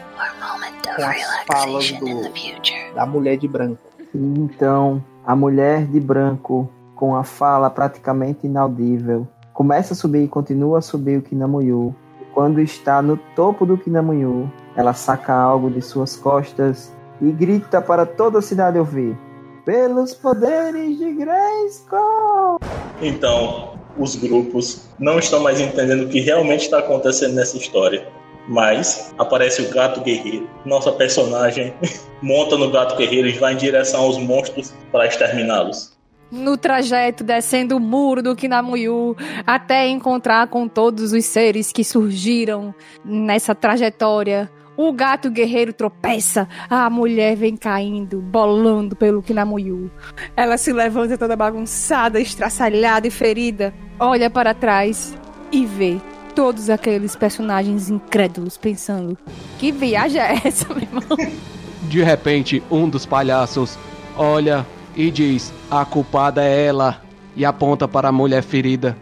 com as falas do, da mulher de branco. E então, a mulher de branco, com a fala praticamente inaudível, começa a subir e continua a subir o Kinamuyu. E quando está no topo do Kinamuyu, ela saca algo de suas costas e grita para toda a cidade ouvir: Pelos poderes de Grayskull! Então, os grupos não estão mais entendendo o que realmente está acontecendo nessa história. Mas aparece o gato guerreiro. Nossa personagem monta no gato guerreiro e vai em direção aos monstros para exterminá-los. No trajeto, descendo o muro do Kinamuyu, até encontrar com todos os seres que surgiram nessa trajetória. O gato guerreiro tropeça, a mulher vem caindo, bolando pelo Kinamuyu. Ela se levanta toda bagunçada, estraçalhada e ferida, olha para trás e vê todos aqueles personagens incrédulos pensando: que viagem é essa, meu irmão? De repente, um dos palhaços olha e diz: A culpada é ela, e aponta para a mulher ferida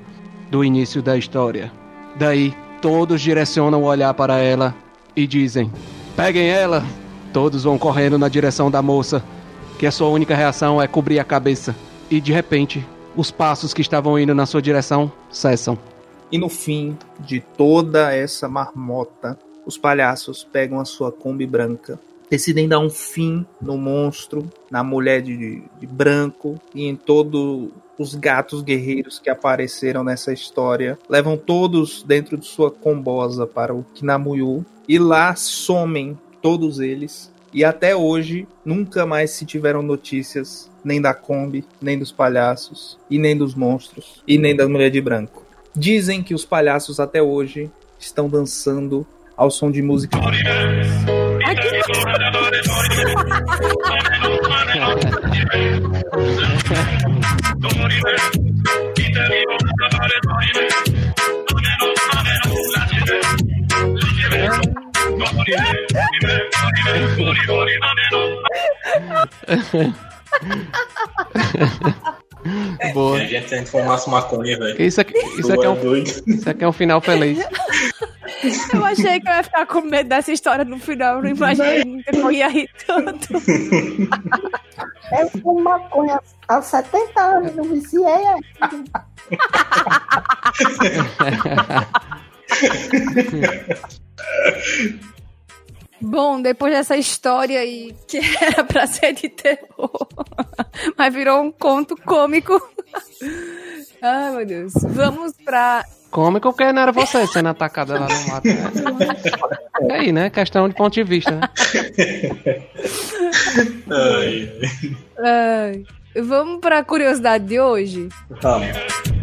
do início da história. Daí, todos direcionam o olhar para ela e dizem: Peguem ela! Todos vão correndo na direção da moça, que a sua única reação é cobrir a cabeça. E de repente, os passos que estavam indo na sua direção cessam. E no fim de toda essa marmota, os palhaços pegam a sua Kombi branca, decidem dar um fim no monstro, na mulher de, de branco e em todos os gatos guerreiros que apareceram nessa história. Levam todos dentro de sua combosa para o Kinamuyu e lá somem todos eles. E até hoje nunca mais se tiveram notícias nem da Kombi, nem dos palhaços, e nem dos monstros, e nem da mulher de branco. Dizem que os palhaços até hoje estão dançando ao som de música. Boa. E a gente fumasse maconha, velho. Isso aqui, isso, aqui é um, isso aqui é um final feliz. Eu achei que eu ia ficar com medo dessa história no final, eu não imaginei que eu ia rir tanto. Eu fumo maconha há 70 anos, não viciei ainda. Bom, depois dessa história aí, que era pra ser de terror, mas virou um conto cômico. Ai, meu Deus. Vamos pra. Cômico porque não era você sendo atacada lá no mato. Né? É aí, né? Questão de ponto de vista, né? Ai, ai, vamos pra curiosidade de hoje? vamos.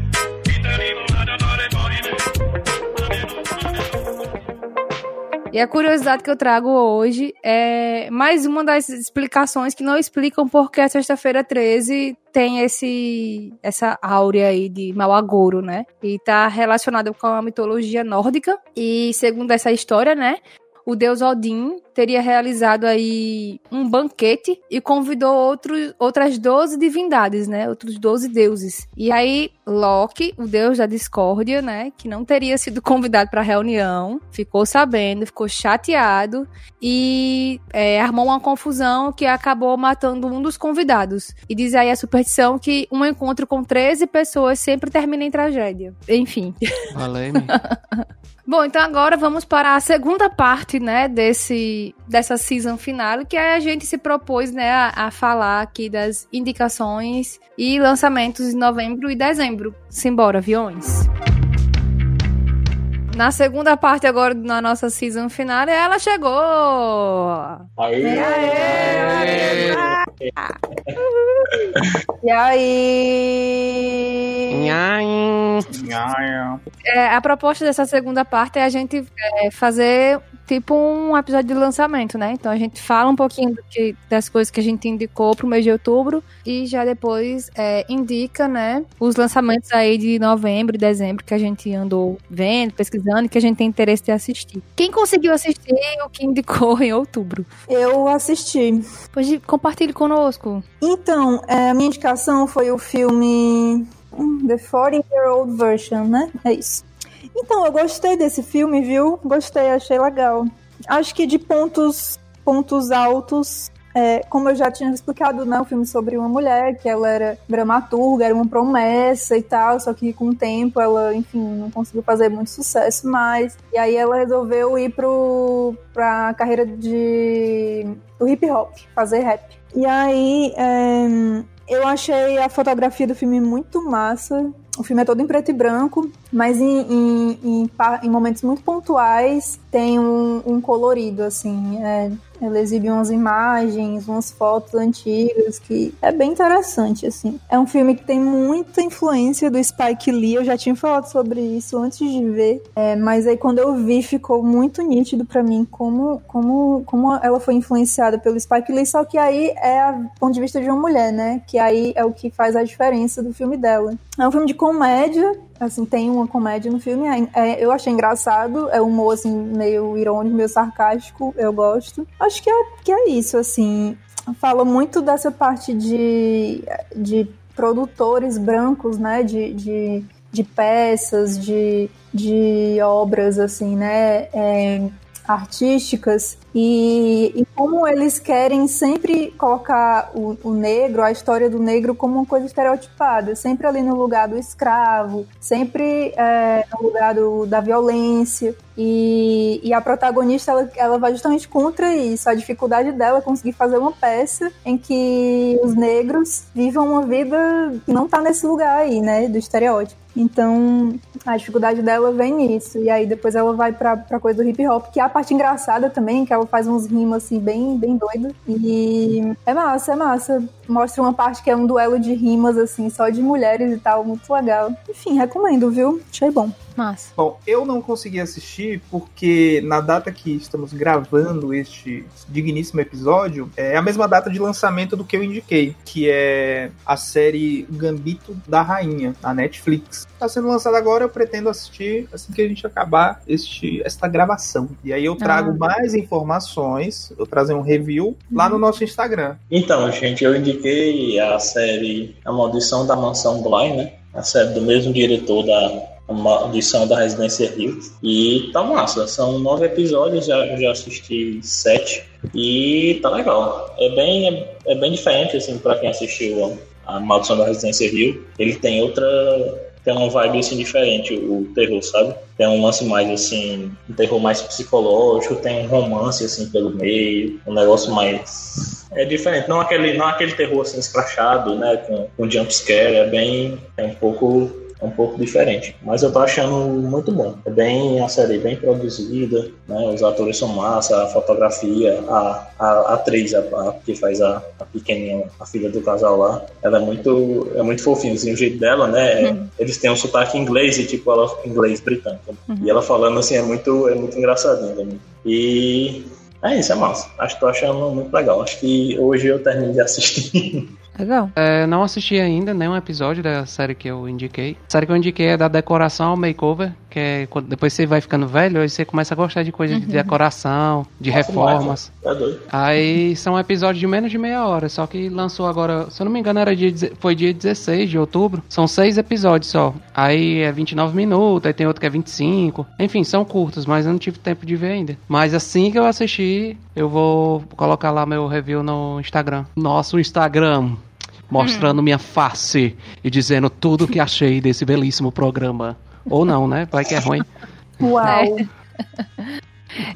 E a curiosidade que eu trago hoje é mais uma das explicações que não explicam porque a sexta-feira 13 tem esse essa áurea aí de mau agouro, né? E tá relacionada com a mitologia nórdica. E segundo essa história, né? O deus Odin teria realizado aí um banquete e convidou outros, outras 12 divindades, né? Outros 12 deuses. E aí Loki, o deus da discórdia, né, que não teria sido convidado para a reunião, ficou sabendo, ficou chateado e é, armou uma confusão que acabou matando um dos convidados. E diz aí a superstição que um encontro com 13 pessoas sempre termina em tragédia. Enfim. Valeu, Bom, então agora vamos para a segunda parte, né, desse, dessa season final, que é a gente se propôs, né, a, a falar aqui das indicações e lançamentos em novembro e dezembro. Simbora, aviões! Na segunda parte agora, na nossa season final, ela chegou! Aí, E aí? É, a proposta dessa segunda parte é a gente é, fazer tipo um episódio de lançamento, né? Então a gente fala um pouquinho do que- das coisas que a gente indicou pro mês de outubro e já depois é, indica, né, os lançamentos aí de novembro e dezembro que a gente andou vendo, pesquisando e que a gente tem interesse de assistir. Quem conseguiu assistir o que indicou em outubro? Eu assisti. Pois compartilhe conosco. Então, é, a minha indicação foi o filme The 40 Year Old Version, né? É isso. Então, eu gostei desse filme, viu? Gostei, achei legal. Acho que de pontos, pontos altos, é, como eu já tinha explicado, né? O filme sobre uma mulher, que ela era dramaturga, era uma promessa e tal, só que com o tempo ela, enfim, não conseguiu fazer muito sucesso mais. E aí ela resolveu ir pro, pra carreira de, do hip hop, fazer rap. E aí, é, eu achei a fotografia do filme muito massa. O filme é todo em preto e branco, mas em, em, em em momentos muito pontuais tem um, um colorido, assim. É, ela exibe umas imagens, umas fotos antigas, que é bem interessante, assim. É um filme que tem muita influência do Spike Lee, eu já tinha falado sobre isso antes de ver, é, mas aí quando eu vi ficou muito nítido pra mim como, como, como ela foi influenciada pelo Spike Lee, só que aí é a ponto de vista de uma mulher, né? Que aí é o que faz a diferença do filme dela. É um filme de comédia, assim, tem uma comédia no filme, é- é- eu achei engraçado, é um humor, assim, meio irônico, meio sarcástico, eu gosto. Acho que é, que é isso, assim, fala muito dessa parte de, de produtores brancos, né, de, de, de peças, de, de obras, assim, né, é, artísticas e, e como eles querem sempre colocar o, o negro, a história do negro como uma coisa estereotipada, sempre ali no lugar do escravo, sempre é, no lugar do, da violência. E, e a protagonista ela, ela vai justamente contra isso, a dificuldade dela é conseguir fazer uma peça em que os negros vivam uma vida que não tá nesse lugar aí, né, do estereótipo. Então, a dificuldade dela vem nisso. E aí depois ela vai pra, pra coisa do hip hop, que é a parte engraçada também, que faz uns rimas assim, bem, bem doido. E é massa, é massa. Mostra uma parte que é um duelo de rimas, assim, só de mulheres e tal, muito legal. Enfim, recomendo, viu? Achei bom. Massa. Bom, eu não consegui assistir porque na data que estamos gravando este digníssimo episódio é a mesma data de lançamento do que eu indiquei, que é a série Gambito da Rainha, na Netflix. Está sendo lançada agora, eu pretendo assistir assim que a gente acabar este, esta gravação. E aí eu trago Ah. mais informações, eu trazer um review lá no nosso Instagram. Então, gente, eu indiquei a série A Maldição da Mansão Bly, né? A série do mesmo diretor da A Maldição da Residência Hill. E tá massa. São nove episódios, já, já assisti sete. E tá legal. É bem, é, é bem diferente, assim, pra quem assistiu A Maldição da Residência Hill. Ele tem outra. Tem uma vibe assim diferente, o terror, sabe? Tem um lance mais assim, um terror mais psicológico, tem um romance assim pelo meio, um negócio mais é diferente, não aquele, não aquele terror assim escrachado, né, com, com jumpscare, é bem, é um pouco é um pouco diferente. Mas eu tô achando muito bom. É bem a série bem produzida, né? Os atores são massa, a fotografia, a, a, a atriz a, a, que faz a, a pequenininha, a filha do casal lá, ela é muito é muito fofinha, assim, o jeito dela, né? Uhum. Eles têm um sotaque inglês e tipo ela inglês britânico. Uhum. E ela falando assim é muito é muito engraçadinho também. E é isso, é massa. Acho que tô achando muito legal. Acho que hoje eu termino de assistir. Legal. É, não assisti ainda nenhum episódio da série que eu indiquei. A série que eu indiquei é da decoração ao makeover, que é quando depois você vai ficando velho, aí você começa a gostar de coisas de decoração, de Nossa, reformas. Tá doido. Aí são episódios de menos de meia hora, só que lançou agora, se eu não me engano, era dia, foi dia 16 de outubro. São seis episódios só. Aí é 29 minutos, aí tem outro que é 25. Enfim, são curtos, mas eu não tive tempo de ver ainda. Mas assim que eu assistir, eu vou colocar lá meu review no Instagram. Nosso Instagram. Mostrando minha face e dizendo tudo o que achei desse belíssimo programa. Ou não, né? Vai que é ruim. Uau!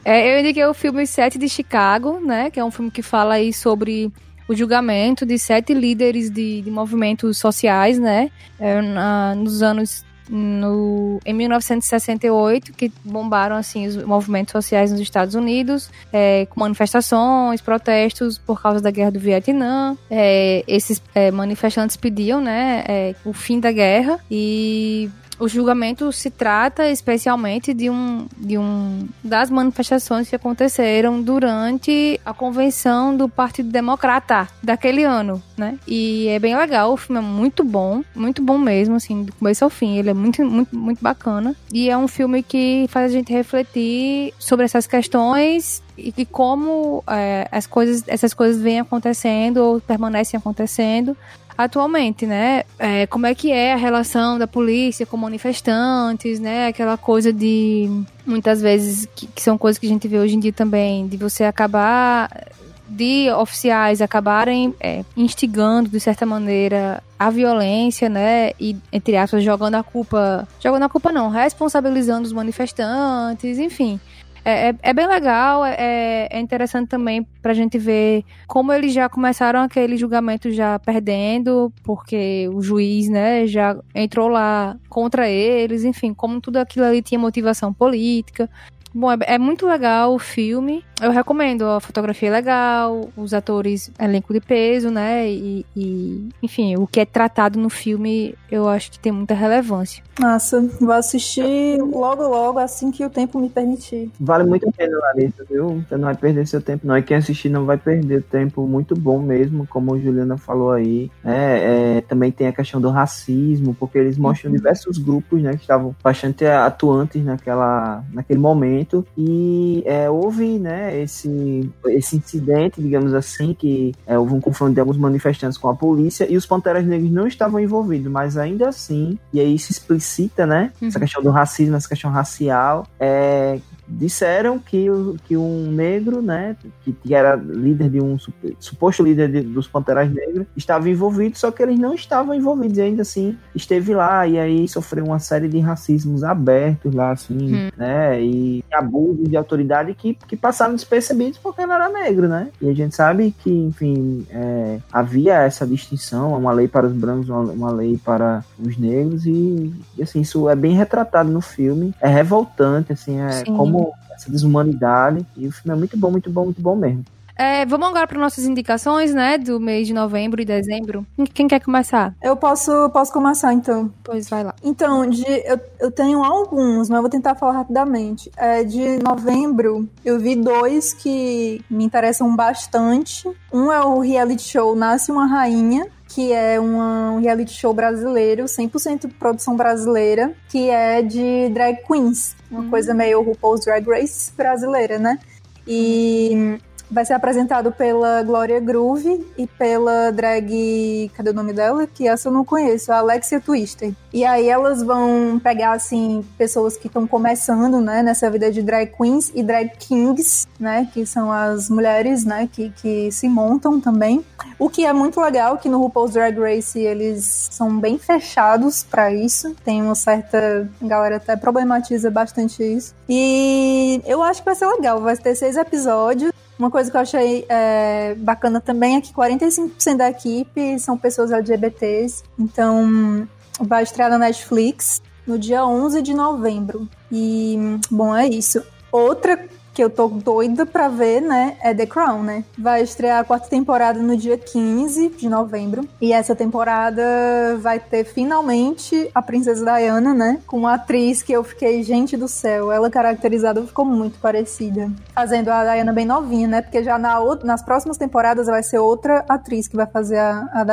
É, eu indiquei o filme Sete de Chicago, né? Que é um filme que fala aí sobre o julgamento de sete líderes de, de movimentos sociais, né? É, na- nos anos. No, em 1968, que bombaram assim os movimentos sociais nos Estados Unidos, é, com manifestações, protestos por causa da guerra do Vietnã. É, esses é, manifestantes pediam, né, é, o fim da guerra e o julgamento se trata especialmente de um, de um das manifestações que aconteceram durante a convenção do Partido Democrata daquele ano, né? E é bem legal, o filme é muito bom, muito bom mesmo, assim, do começo ao fim. Ele é muito, muito, muito bacana. E é um filme que faz a gente refletir sobre essas questões e que como é, as coisas, essas coisas vêm acontecendo ou permanecem acontecendo atualmente, né? É, como é que é a relação da polícia com manifestantes, né? Aquela coisa de muitas vezes que, que são coisas que a gente vê hoje em dia também, de você acabar de oficiais acabarem é, instigando de certa maneira a violência, né? E entre aspas jogando a culpa, jogando a culpa não, responsabilizando os manifestantes, enfim. É, é, é bem legal, é, é interessante também pra gente ver como eles já começaram aquele julgamento já perdendo, porque o juiz, né, já entrou lá contra eles, enfim, como tudo aquilo ali tinha motivação política. Bom, é, é muito legal o filme. Eu recomendo. A fotografia é legal, os atores, elenco de peso, né? E, e, enfim, o que é tratado no filme eu acho que tem muita relevância. Massa, vou assistir logo, logo, assim que o tempo me permitir. Vale muito a pena, Larissa, viu? Você não vai perder seu tempo, não. E quem assistir não vai perder tempo. Muito bom mesmo, como a Juliana falou aí. É, é, também tem a questão do racismo, porque eles mostram diversos grupos, né, que estavam bastante atuantes naquela, naquele momento. E é, houve, né, esse, esse incidente, digamos assim, que é, houve um confronto de alguns manifestantes com a polícia e os Panteras Negras não estavam envolvidos, mas ainda assim, e aí se explicita, né, essa questão do racismo, essa questão racial, é, disseram que, o, que um negro, né, que, que era líder de um sup- suposto líder de- dos Panteras Negras, estava envolvido, só que eles não estavam envolvidos e ainda assim esteve lá e aí sofreu uma série de racismos abertos lá, assim, Hum. né, e abusos de autoridade que, que passaram despercebidos porque ele era negro, né, e a gente sabe que, enfim, é, havia essa distinção, uma lei para os brancos, uma, uma lei para os negros e, e, assim, isso é bem retratado no filme, é revoltante, assim, é Sim. como essa desumanidade. E o filme é muito bom, muito bom, muito bom mesmo. É, vamos agora para nossas indicações, né? Do mês de novembro e dezembro. Quem- Quem quer começar? Eu posso, posso começar então. Pois vai lá. Então, de, eu, eu tenho alguns, mas eu vou tentar falar rapidamente. É, de novembro, eu vi dois que me interessam bastante. Um é o reality show Nasce uma Rainha, que é uma- um reality show brasileiro, 100% produção brasileira, que é de drag queens. Uma coisa meio RuPaul's Drag Race brasileira, né? E vai ser apresentado pela Glória Groove e pela drag. Cadê o nome dela? Que essa eu não conheço, a Alexia Twister. E aí elas vão pegar, assim, pessoas que estão começando, né, nessa vida de drag queens e drag kings, né, que são as mulheres, né, que, que se montam também. O que é muito legal, que no RuPaul's Drag Race eles são bem fechados pra isso. Tem uma certa. A galera até problematiza bastante isso. E eu acho que vai ser legal. Vai ter seis episódios. Uma coisa que eu achei é, bacana também é que 45% da equipe são pessoas LGBTs. Então, vai estrear na Netflix no dia 11 de novembro. E, bom, é isso. Outra que eu tô doida pra ver, né, é The Crown, né? Vai estrear a quarta temporada no dia 15 de novembro. E essa temporada vai ter finalmente a Princesa Diana, né? Com uma atriz que eu fiquei, gente do céu, ela caracterizada ficou muito parecida. Fazendo a Diana bem novinha, né? Porque já na, nas próximas temporadas vai ser outra atriz que vai fazer a, a.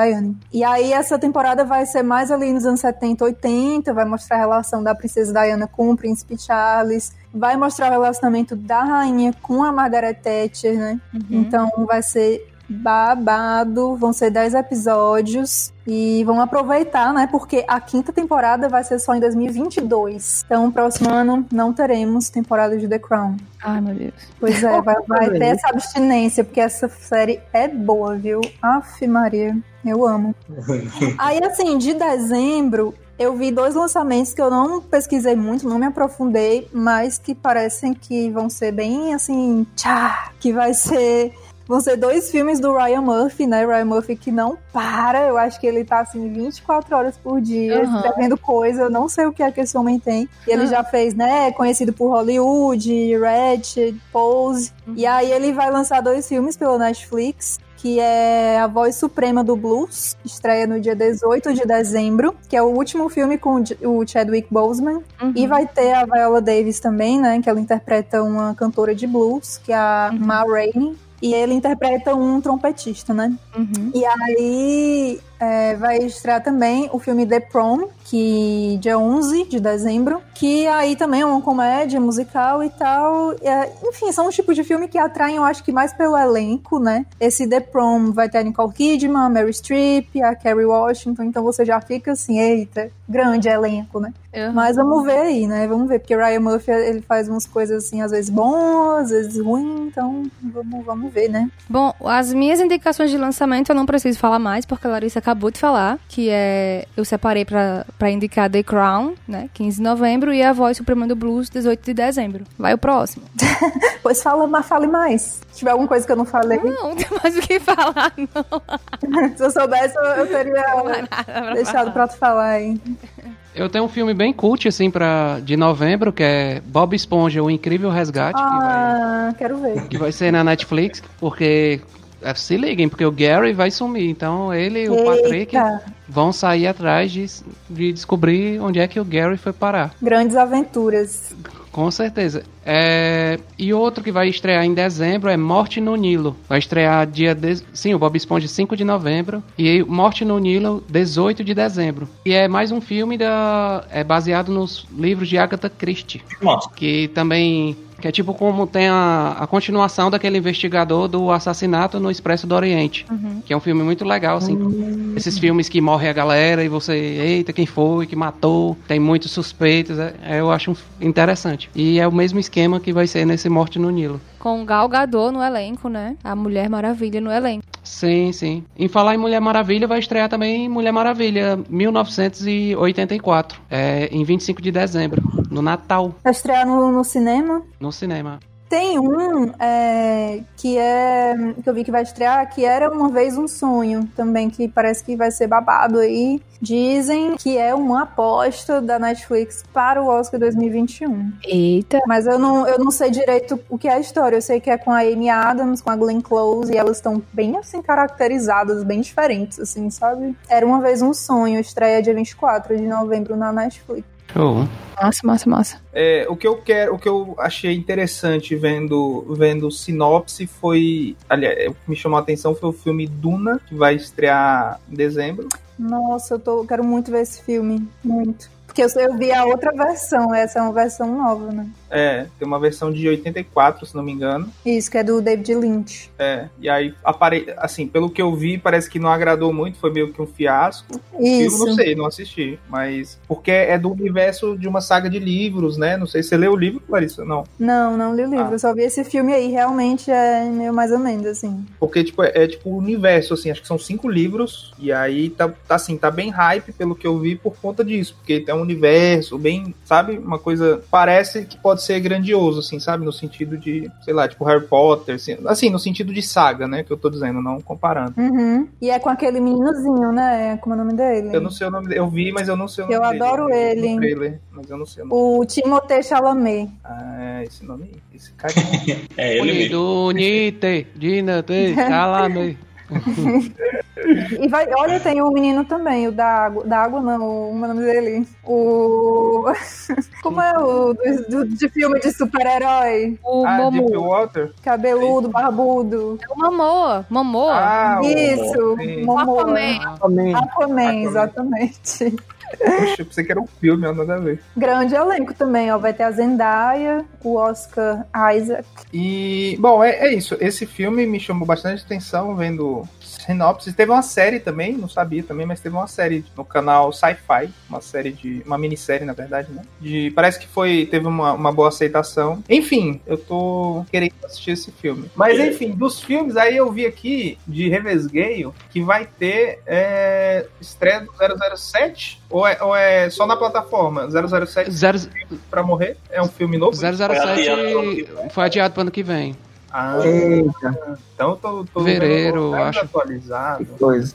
E aí essa temporada vai ser mais ali nos anos 70, 80, vai mostrar a relação da Princesa Diana com o Príncipe Charles vai mostrar o relacionamento da rainha com a Margaret Thatcher, né? Uhum. Então vai ser babado, vão ser 10 episódios e vão aproveitar, né? Porque a quinta temporada vai ser só em 2022. Então, próximo ano não teremos temporada de The Crown. Ai, meu Deus. Pois é, vai, vai ter essa abstinência, porque essa série é boa, viu? Aff, Maria, eu amo. Aí, assim, de dezembro, eu vi dois lançamentos que eu não pesquisei muito, não me aprofundei, mas que parecem que vão ser bem assim, tchá, que vai ser Vão ser dois filmes do Ryan Murphy, né? Ryan Murphy que não para. Eu acho que ele tá assim 24 horas por dia uhum. escrevendo coisa. Eu não sei o que é que esse homem tem. E ele uhum. já fez, né? Conhecido por Hollywood, Ratchet, Pose. Uhum. E aí ele vai lançar dois filmes pela Netflix que é A Voz Suprema do Blues, estreia no dia 18 de dezembro, que é o último filme com o Chadwick Boseman. Uhum. E vai ter a Viola Davis também, né, que ela interpreta uma cantora de blues, que é a uhum. Ma Rainey. E ele interpreta um trompetista, né? Uhum. E aí é, vai estrear também o filme The Prom, que dia 11 de dezembro, que aí também é uma comédia musical e tal. É, enfim, são um tipo de filme que atraem, eu acho que mais pelo elenco, né? Esse The Prom vai ter a Nicole Kidman, a Mary Streep, a Kerry Washington, então você já fica assim, eita, grande elenco, né? Uhum. Mas vamos ver aí, né? Vamos ver, porque Ryan Murphy ele faz umas coisas assim, às vezes boas, às vezes ruins, então vamos, vamos ver, né? Bom, as minhas indicações de lançamento eu não preciso falar mais, porque a Larissa acabou de falar, que é. Eu separei pra, pra indicar The Crown, né? 15 de novembro, e a Voz Suprema do Blues, 18 de dezembro. Vai o próximo. pois fala, mas fale mais. Se tiver alguma coisa que eu não falei. Não, não tem mais o que falar, não. Se eu soubesse, eu teria deixado pra tu falar aí. Eu tenho um filme bem cult, assim, pra, de novembro, que é Bob Esponja, O Incrível Resgate. Ah, vai, quero ver. Que vai ser na Netflix, porque se liguem, porque o Gary vai sumir. Então ele e o Patrick vão sair atrás de, de descobrir onde é que o Gary foi parar. Grandes aventuras. Com certeza. É... E outro que vai estrear em dezembro é Morte no Nilo. Vai estrear dia. De... Sim, o Bob Esponja 5 de novembro. E Morte no Nilo, 18 de dezembro. E é mais um filme da... é baseado nos livros de Agatha Christie. Nossa. Que também que é tipo como tem a, a continuação daquele investigador do assassinato no Expresso do Oriente. Uhum. Que é um filme muito legal, assim. Uhum. Esses filmes que morre a galera e você, eita, quem foi, que matou, tem muitos suspeitos. É, eu acho interessante. E é o mesmo esquema que vai ser nesse Morte no Nilo. Com Gal Gadot no elenco, né? A Mulher Maravilha no elenco. Sim, sim. Em falar em Mulher Maravilha, vai estrear também Mulher Maravilha 1984, é, em 25 de dezembro, no Natal. Vai estrear no, no cinema? No cinema. Tem um é, que é que eu vi que vai estrear, que era uma vez um sonho também, que parece que vai ser babado aí. Dizem que é uma aposta da Netflix para o Oscar 2021. Eita. Mas eu não, eu não sei direito o que é a história. Eu sei que é com a Amy Adams, com a Glenn Close, e elas estão bem assim caracterizadas, bem diferentes, assim, sabe? Era uma vez um sonho, estreia dia 24 de novembro na Netflix. Show. Massa, massa, massa. É, o que eu quero, o que eu achei interessante vendo vendo sinopse foi, aliás, o que me chamou a atenção foi o filme Duna, que vai estrear em dezembro. Nossa, eu tô, quero muito ver esse filme, muito. Porque eu, eu vi a outra versão, essa é uma versão nova, né? É, tem uma versão de 84, se não me engano. Isso, que é do David Lynch. É, e aí, apare... assim, pelo que eu vi, parece que não agradou muito, foi meio que um fiasco. Isso. Eu não sei, não assisti, mas... Porque é do universo de uma saga de livros, né? Não sei se você leu o livro, Larissa, não? Não, não li o livro, ah. eu só vi esse filme aí, realmente é meio mais ou menos, assim. Porque, tipo, é, é tipo o universo, assim, acho que são cinco livros, e aí tá, tá assim, tá bem hype pelo que eu vi por conta disso, porque tem um universo bem, sabe? Uma coisa, parece que pode pode ser grandioso, assim, sabe? No sentido de, sei lá, tipo Harry Potter, assim, assim, no sentido de saga, né? Que eu tô dizendo, não comparando. Uhum. E é com aquele meninozinho, né? Como é o nome dele? Eu não sei o nome dele. Eu vi, mas eu não sei o nome Eu dele. adoro Eu vi ele. no trailer, mas eu não sei o nome. O Timothée Chalamet. Ah, esse nome aí. Esse cara. É ele mesmo. Unite, dinate, calame. E vai, olha, tem o menino também, o da água, da água não, o, nome dele? O. Como é o do, do- de filme de super-herói? O ah, Deep Momo. Water? Cabeludo, barbudo. É o Momoa. Momoa. Ah, Isso. Momoa. Aquaman. Também. Aquaman, exatamente. Poxa, eu pensei que era um filme, nada a ver. Grande elenco também, ó. Vai ter a Zendaya, o Oscar Isaac. E, bom, é, é isso. Esse filme me chamou bastante atenção vendo sinopse. Teve uma série também, não sabia também, mas teve uma série no canal Sci-Fi, uma série de. uma minissérie, na verdade, né? De, parece que foi. teve uma, uma boa aceitação. Enfim, eu tô querendo assistir esse filme. Mas enfim, dos filmes, aí eu vi aqui de Revesgueio que vai ter é, estreia do 007 ou é, ou é só na plataforma? 007 Zero- pra morrer? É um filme novo? 007 foi adiado para ano que vem. Ah, Eita, então tô, tô Fevereiro, vendo acho. atualizado. que coisa.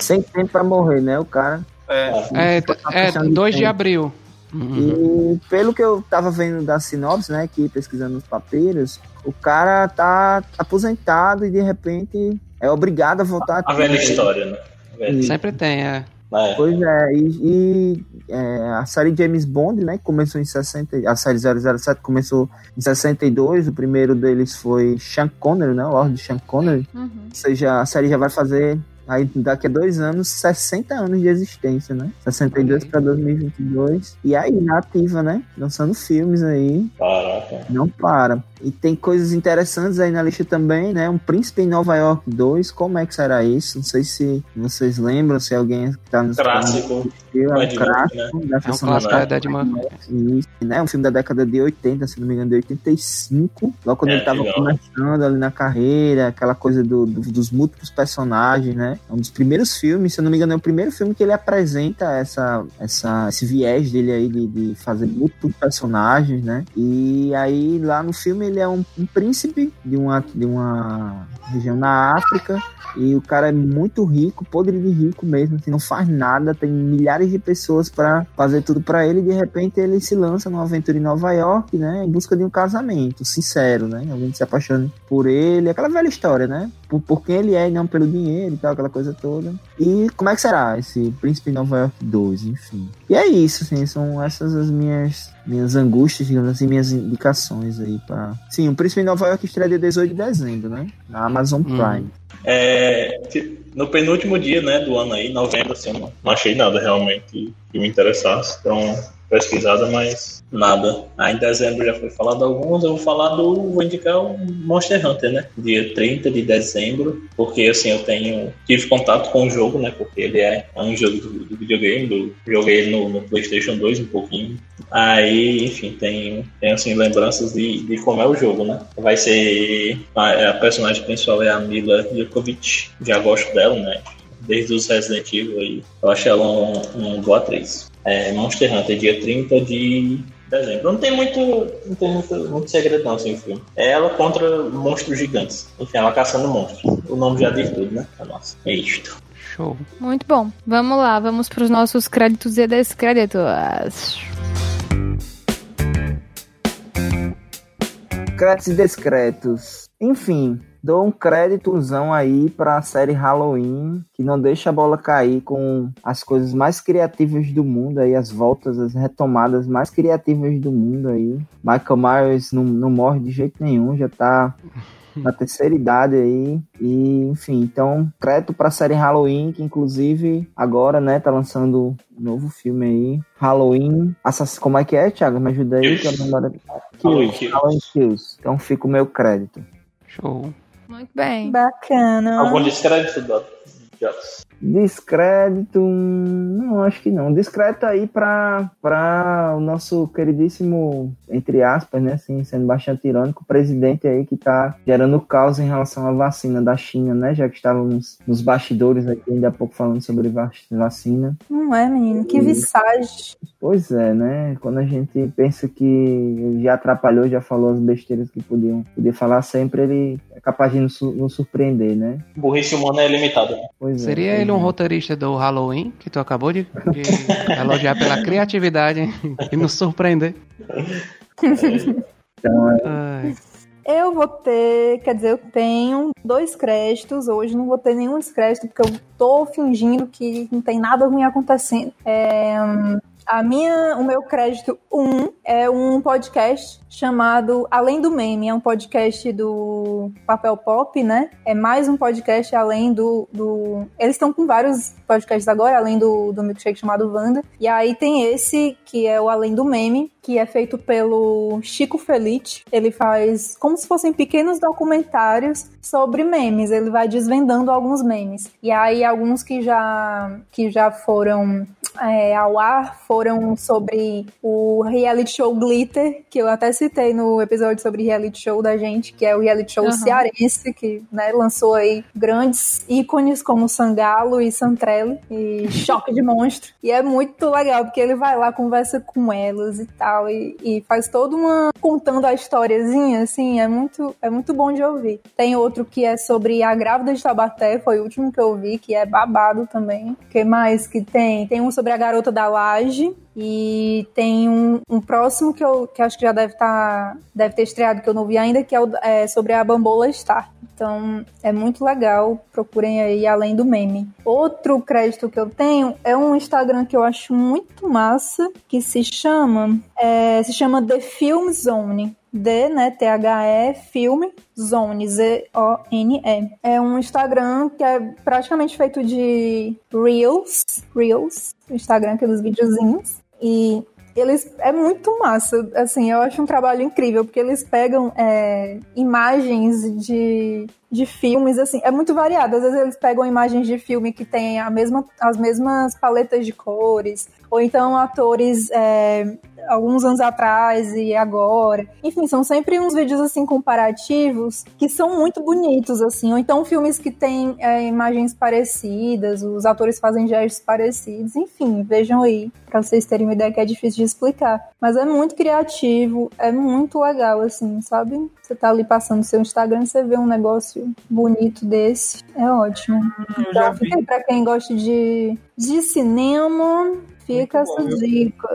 Sem tempo pra morrer, né? O cara. É, É, é 2 de abril. Uhum. E pelo que eu tava vendo da sinopse, né, aqui pesquisando os papiros, o cara tá aposentado e de repente é obrigado a voltar A velha história, né? A velha- Sempre tem, é. É. Pois é, e, e, é, a série James Bond, né, que começou em 60, a série 007 começou em 62, o primeiro deles foi Sean Connery, né, o Lord Sean Connery, Uhum. ou seja, a série já vai fazer aí daqui a dois anos, 60 anos de existência, né, 62 para 2022, e aí, na ativa, né, lançando filmes aí, Não para. E tem coisas interessantes aí na lista também, né? Um Príncipe em Nova York 2, como é que será isso? Não sei se vocês lembram, se alguém que tá nos Clássico. É um clássico da É um clássico da. Isso, né? Um filme da década de 80, se não me engano, de 85. Logo quando É, ele tava legal. começando ali na carreira, aquela coisa do, do- dos múltiplos personagens, né? É um dos primeiros filmes, se não me engano, é o primeiro filme que ele apresenta essa, essa, esse viés dele aí de, de fazer múltiplos personagens, né? E aí lá no filme ele é um, um príncipe de uma, de uma região na África. E o cara é muito rico, podre de rico mesmo, assim, não faz nada, tem milhares de pessoas pra fazer tudo pra ele, e de repente ele se lança numa aventura em Nova York, né, em busca de um casamento sincero, né, alguém se apaixona por ele, aquela velha história, né, por, por quem ele é e não pelo dinheiro e tal, aquela coisa toda. E como é que será esse Príncipe de Nova York 2, enfim. E é isso, assim, são essas as minhas minhas angústias, digamos assim, minhas indicações aí para Sim, o Príncipe de Nova York estreia dia 18 de dezembro, né, na Amazon Prime. É, que- no penúltimo dia né, do ano aí, novembro, assim, eu não, não achei nada realmente que me interessasse. Então, pesquisada, mas nada. Aí em dezembro já foi falado alguns, eu vou falar do. Vou indicar o Monster Hunter, né? Dia 30 de dezembro, porque assim eu tenho. Tive contato com o jogo, né? Porque ele é um jogo do, do videogame, do, joguei ele no, no Playstation 2 um pouquinho. Aí, enfim, tem, tem assim, lembranças de, de como é o jogo, né? Vai ser. A, a personagem principal é a Mila Djokovic. Já gosto dela, né? Desde os Resident Evil aí. Eu acho ela um, uma boa atriz. É Monster Hunter, dia 30 de dezembro. Não tem muito. Não tem muito, muito segredo não, assim, o filme. É ela contra monstros gigantes. Enfim, ela caçando monstros. O nome já diz tudo, né? Nossa, é isto. Show. Muito bom. Vamos lá, vamos para os nossos créditos e descréditos. Créditos e descréditos. Enfim, dou um créditozão aí pra série Halloween, que não deixa a bola cair com as coisas mais criativas do mundo aí, as voltas, as retomadas mais criativas do mundo aí. Michael Myers não, não morre de jeito nenhum, já tá na terceira idade aí. E, enfim, então, crédito pra série Halloween, que inclusive agora, né, tá lançando um novo filme aí. Halloween. Assass... Como é que é, Thiago? Me ajuda aí, que eu não lembro. Halloween Kills. Kills. Halloween Kills. Então fica o meu crédito. Show. Muito bem. Bacana. Algum descrédito, Dota? Jots? Descrédito. Não, acho que não. Descrédito aí pra, pra o nosso queridíssimo, entre aspas, né? Assim, sendo bastante irônico, presidente aí que tá gerando caos em relação à vacina da China, né? Já que estávamos nos bastidores aqui ainda há pouco falando sobre vac- vacina. Não é, menino? Que Hum. visagem. Pois é, né? Quando a gente pensa que já atrapalhou, já falou as besteiras que podiam podia falar sempre, ele é capaz de nos, nos surpreender, né? Burrice humana é limitada. né? Pois é, Seria pois ele um é. roteirista do Halloween, que tu acabou de, de elogiar pela criatividade e nos surpreender. Então, é, Ai, Eu vou ter, quer dizer, eu tenho dois créditos. Hoje não vou ter nenhum descrédito, porque eu tô fingindo que não tem nada ruim acontecendo. É, a minha, o meu crédito 1 é um podcast chamado Além do Meme. É um podcast do Papel Pop, né? É mais um podcast além do. do... Eles estão com vários podcasts agora, além do, do milkshake chamado Wanda. E aí tem esse, que é o Além do Meme, que é feito pelo Chico Felite. Ele faz como se fossem pequenos documentários sobre memes. Ele vai desvendando alguns memes. E aí alguns que já, que já foram é, ao ar foram sobre o reality show Glitter, que eu até citei no episódio sobre reality show da gente, que é o reality show Aham. cearense, que né, lançou aí grandes ícones como Sangalo e Santrelli e Choque de Monstro. E é muito legal, porque ele vai lá, conversa com elas e tal, e, e faz toda uma. contando a historiazinha, assim, é muito, é muito bom de ouvir. Tem outro que é sobre a grávida de Taubaté, foi o último que eu vi, que é babado também. O que mais que tem? Tem um sobre a garota da laje. E tem um, um próximo que eu que acho que já deve estar deve ter estreado que eu não vi ainda, que é, o- é sobre a Bambola Star. Então é muito legal, procurem aí além do meme. Outro crédito que eu tenho é um Instagram que eu acho muito massa, que se chama é, se chama The Film Zone. D, né, T-H-E, filme, Zone, Z-O-N-E. É um Instagram que é praticamente feito de Reels, Reels, Instagram, aqueles videozinhos. E eles é muito massa, assim, eu acho um trabalho incrível, porque eles pegam é, imagens de, de filmes, assim, é muito variado. Às vezes eles pegam imagens de filme que tem a mesma, as mesmas paletas de cores, ou então atores é, alguns anos atrás e agora. Enfim, são sempre uns vídeos assim comparativos que são muito bonitos, assim, ou então filmes que têm é, imagens parecidas, os atores fazem gestos parecidos, enfim, vejam aí, pra vocês terem uma ideia que é difícil de explicar. Mas é muito criativo, é muito legal, assim, sabe? Você tá ali passando seu Instagram, você vê um negócio bonito desse, é ótimo. Eu já Então, fica pra quem gosta de, de cinema, fica essa dica.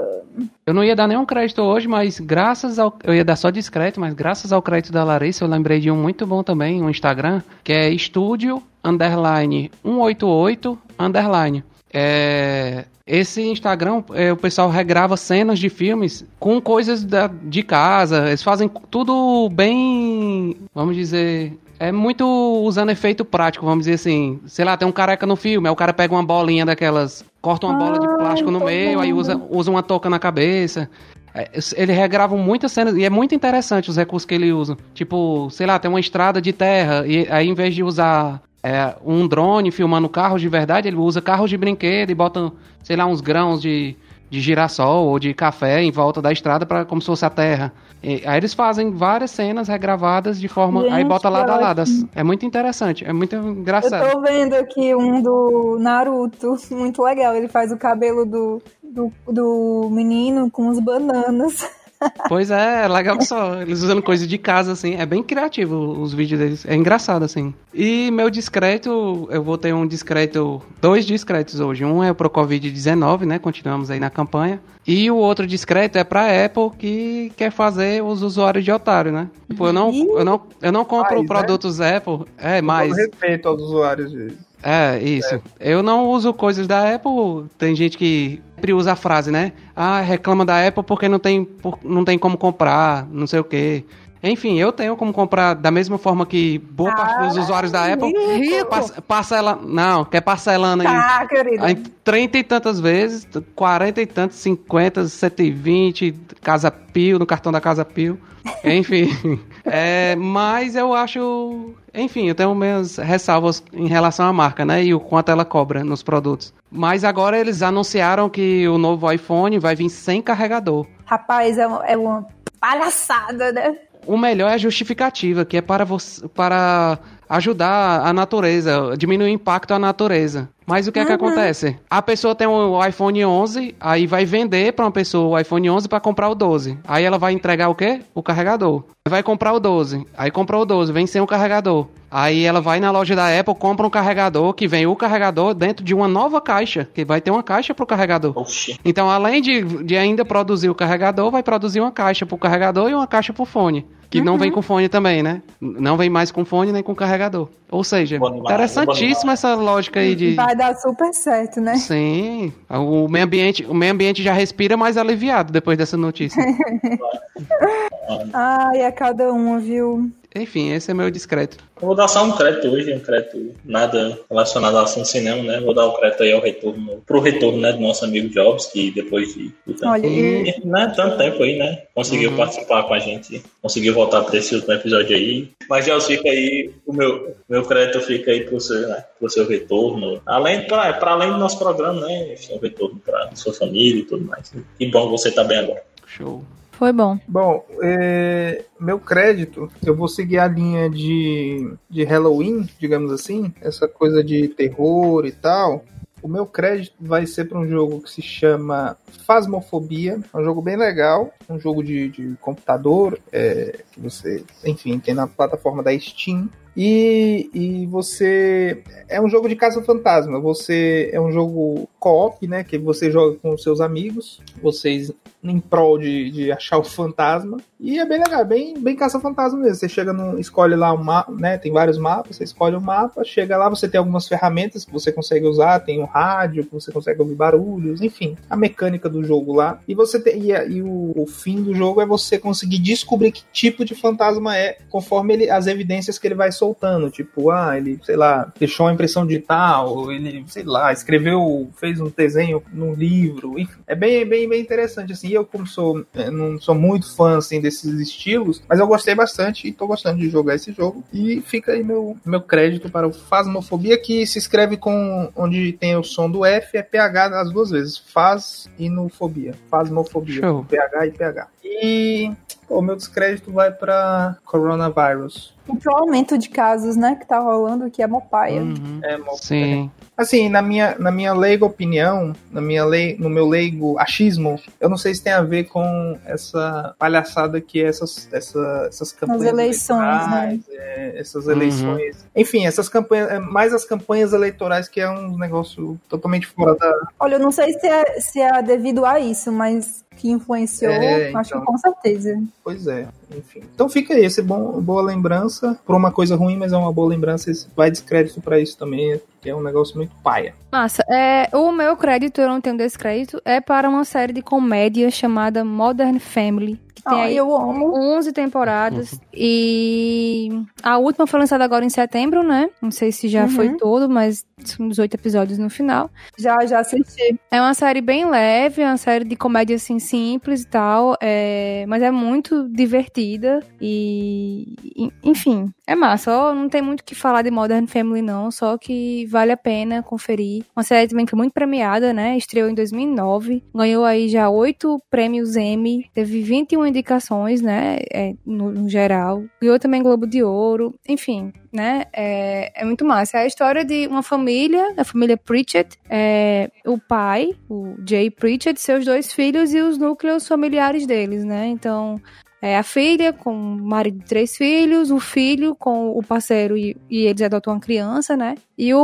Eu não ia dar nenhum crédito hoje, mas graças ao. Eu ia dar só discreto, mas graças ao crédito da Larissa, eu lembrei de um muito bom também, um Instagram, que é estúdio underline 188 underline. É, esse Instagram, é, o pessoal regrava cenas de filmes com coisas da- de casa. Eles fazem tudo bem, vamos dizer, é muito usando efeito prático, vamos dizer assim. Sei lá, tem um careca no filme, aí o cara pega uma bolinha daquelas, corta uma bola de Ai, plástico no meio, aí vendo. usa, usa uma touca na cabeça. É, Ele regrava muitas cenas e é muito interessante os recursos que ele usa. Tipo, sei lá, tem uma estrada de terra e aí em vez de usar é, um drone filmando carros de verdade, ele usa carros de brinquedo e bota, sei lá, uns grãos de, de girassol ou de café em volta da estrada para como se fosse a terra. E aí eles fazem várias cenas regravadas de forma. aí Gente, bota que lado a lado. ótimo. É muito interessante, é muito engraçado. Eu tô vendo aqui um do Naruto, muito legal. Ele faz o cabelo do, do, do menino com as bananas. Pois é, legal que só. Eles usando coisa de casa, assim. É bem criativo os vídeos deles. É engraçado, assim. E meu discreto, eu vou ter um discreto. Dois discretos hoje. Um é pro Covid-19, né? Continuamos aí na campanha. E o outro discreto é pra Apple que quer fazer os usuários de otário, né? Tipo, eu não, eu não, eu não compro Mais, né? produtos Apple. É, mais. Todo respeito aos usuários de. É, isso. Eu não uso coisas da Apple. Tem gente que sempre usa a frase, né? Ah, reclama da Apple porque não tem, por- não tem como comprar, não sei o quê. Enfim, eu tenho como comprar da mesma forma que boa parte dos usuários da Apple. Rico. Pass- Parcela. Não, quer parcelando aí. Tá, querido. Em 30 e tantas vezes, 40 e tantos, 50, 120, Casa Pio, no cartão da Casa Pio. Enfim. É, mas eu acho. Enfim, eu tenho minhas ressalvas em relação à marca, né? E o quanto ela cobra nos produtos. Mas agora eles anunciaram que o novo iPhone vai vir sem carregador. Rapaz, é, é uma palhaçada, né? O melhor é a justificativa, que é para você, para ajudar a natureza, diminuir o impacto à natureza. Mas o que é que acontece? A pessoa tem o iPhone 11, aí vai vender pra uma pessoa o iPhone 11 pra comprar o 12. Aí ela vai entregar o quê? O carregador. Vai comprar o 12. Aí comprou o 12, vem sem o carregador. Aí ela vai na loja da Apple, compra um carregador, que vem o carregador dentro de uma nova caixa, que vai ter uma caixa pro carregador. Oxi. Então, além de, de ainda produzir o carregador, vai produzir uma caixa pro carregador e uma caixa pro fone. Que não vem com fone também, né? Não vem mais com fone nem com carregador. Ou seja, Bom bom interessantíssima demais. essa lógica aí de. Vai dar super certo, né? Sim, o meio ambiente, o meio ambiente já respira mais aliviado depois dessa notícia. Ai, é cada uma, viu? Enfim, esse é meu discreto. Eu vou dar só um crédito hoje, um crédito nada relacionado ao assunto cinema, né? Vou dar o crédito aí ao retorno, pro retorno, né, do nosso amigo Jobs, que depois de, de tanto, Olha, e- né, tanto tempo aí, né, conseguiu Uhum. participar com a gente, conseguiu voltar para esse último episódio aí. Mas Jobs fica aí, o meu, meu crédito fica aí pro seu, né, pro seu retorno. Além, para além do nosso programa, né, enfim, o retorno para sua família e tudo mais. Que bom que você tá bem agora. Show. Foi bom. Bom, é, meu crédito, eu vou seguir a linha de, de Halloween, digamos assim, essa coisa de terror e tal. O meu crédito vai ser para um jogo que se chama Phasmophobia. É um jogo bem legal, um jogo de, de computador, é, que você, enfim, tem na plataforma da Steam. E, e você. É um jogo de caça-fantasma. Você. É um jogo co-op, né? Que você joga com seus amigos. Vocês em prol de, de achar o fantasma. E é bem legal, é bem, bem caça-fantasma mesmo. Você chega no. escolhe lá um mapa, né? Tem vários mapas, você escolhe o um mapa, chega lá, você tem algumas ferramentas que você consegue usar, tem um rádio, que você consegue ouvir barulhos, enfim, a mecânica do jogo lá. E você tem. E, e o, o fim do jogo é você conseguir descobrir que tipo de fantasma é, conforme ele, as evidências que ele vai soltando. Tipo, ah, ele, sei lá, deixou uma impressão digital, ou ele, sei lá, escreveu, fez um desenho num livro, enfim. É bem, bem, bem interessante, assim. Eu, como sou, eh, não sou muito fã, assim, desses estilos, mas eu gostei bastante e tô gostando de jogar esse jogo. E fica aí meu, meu crédito para o Phasmophobia, que se escreve com, onde tem o som do F, é PH as duas vezes. Faz e no fobia. Phasmophobia. Show. PH e PH. E o meu descrédito vai para coronavírus. E pro aumento de casos, né, que tá rolando, que é mopaia. Uhum. É, mo- Sim. Assim, na minha, na minha leiga opinião, na minha lei, no meu leigo achismo, eu não sei se tem a ver com essa palhaçada que é essas, essa, essas campanhas eleições, eleitorais, é, essas eleições. Enfim, essas campanhas, é mais as campanhas eleitorais que é um negócio totalmente fora da. Olha, eu não sei se é, se é devido a isso, mas que influenciou, É, acho então. que com certeza. Pois é, enfim. Então fica aí, esse bom, boa lembrança. Por uma coisa ruim, mas é uma boa lembrança. Vai descrédito pra isso também, que é um negócio muito paia. Massa. É, o meu crédito, eu não tenho descrédito, é para uma série de comédia chamada Modern Family. Que tem Ai, aí eu amo. 11 temporadas. E a última foi lançada agora em setembro, né? Não sei se já Uhum. foi todo, mas são 18 episódios no final. Já, já assisti. É uma série bem leve, é uma série de comédia assim simples e tal, é... mas é muito divertida e- enfim, é massa. Não tem muito o que falar de Modern Family não, só que vale a pena conferir. Uma série também que foi muito premiada, né? Estreou em 2009, ganhou aí já oito prêmios Emmy, teve 21 indicações, né? É, no, no geral, ganhou também Globo de Ouro, enfim. Né? É, é muito massa. É a história de uma família, a família Pritchett, é, o pai, o Jay Pritchett, seus dois filhos e os núcleos familiares deles, né? Então, é a filha com o marido de três filhos, o filho com o parceiro e, e eles adotam uma criança, né? E o,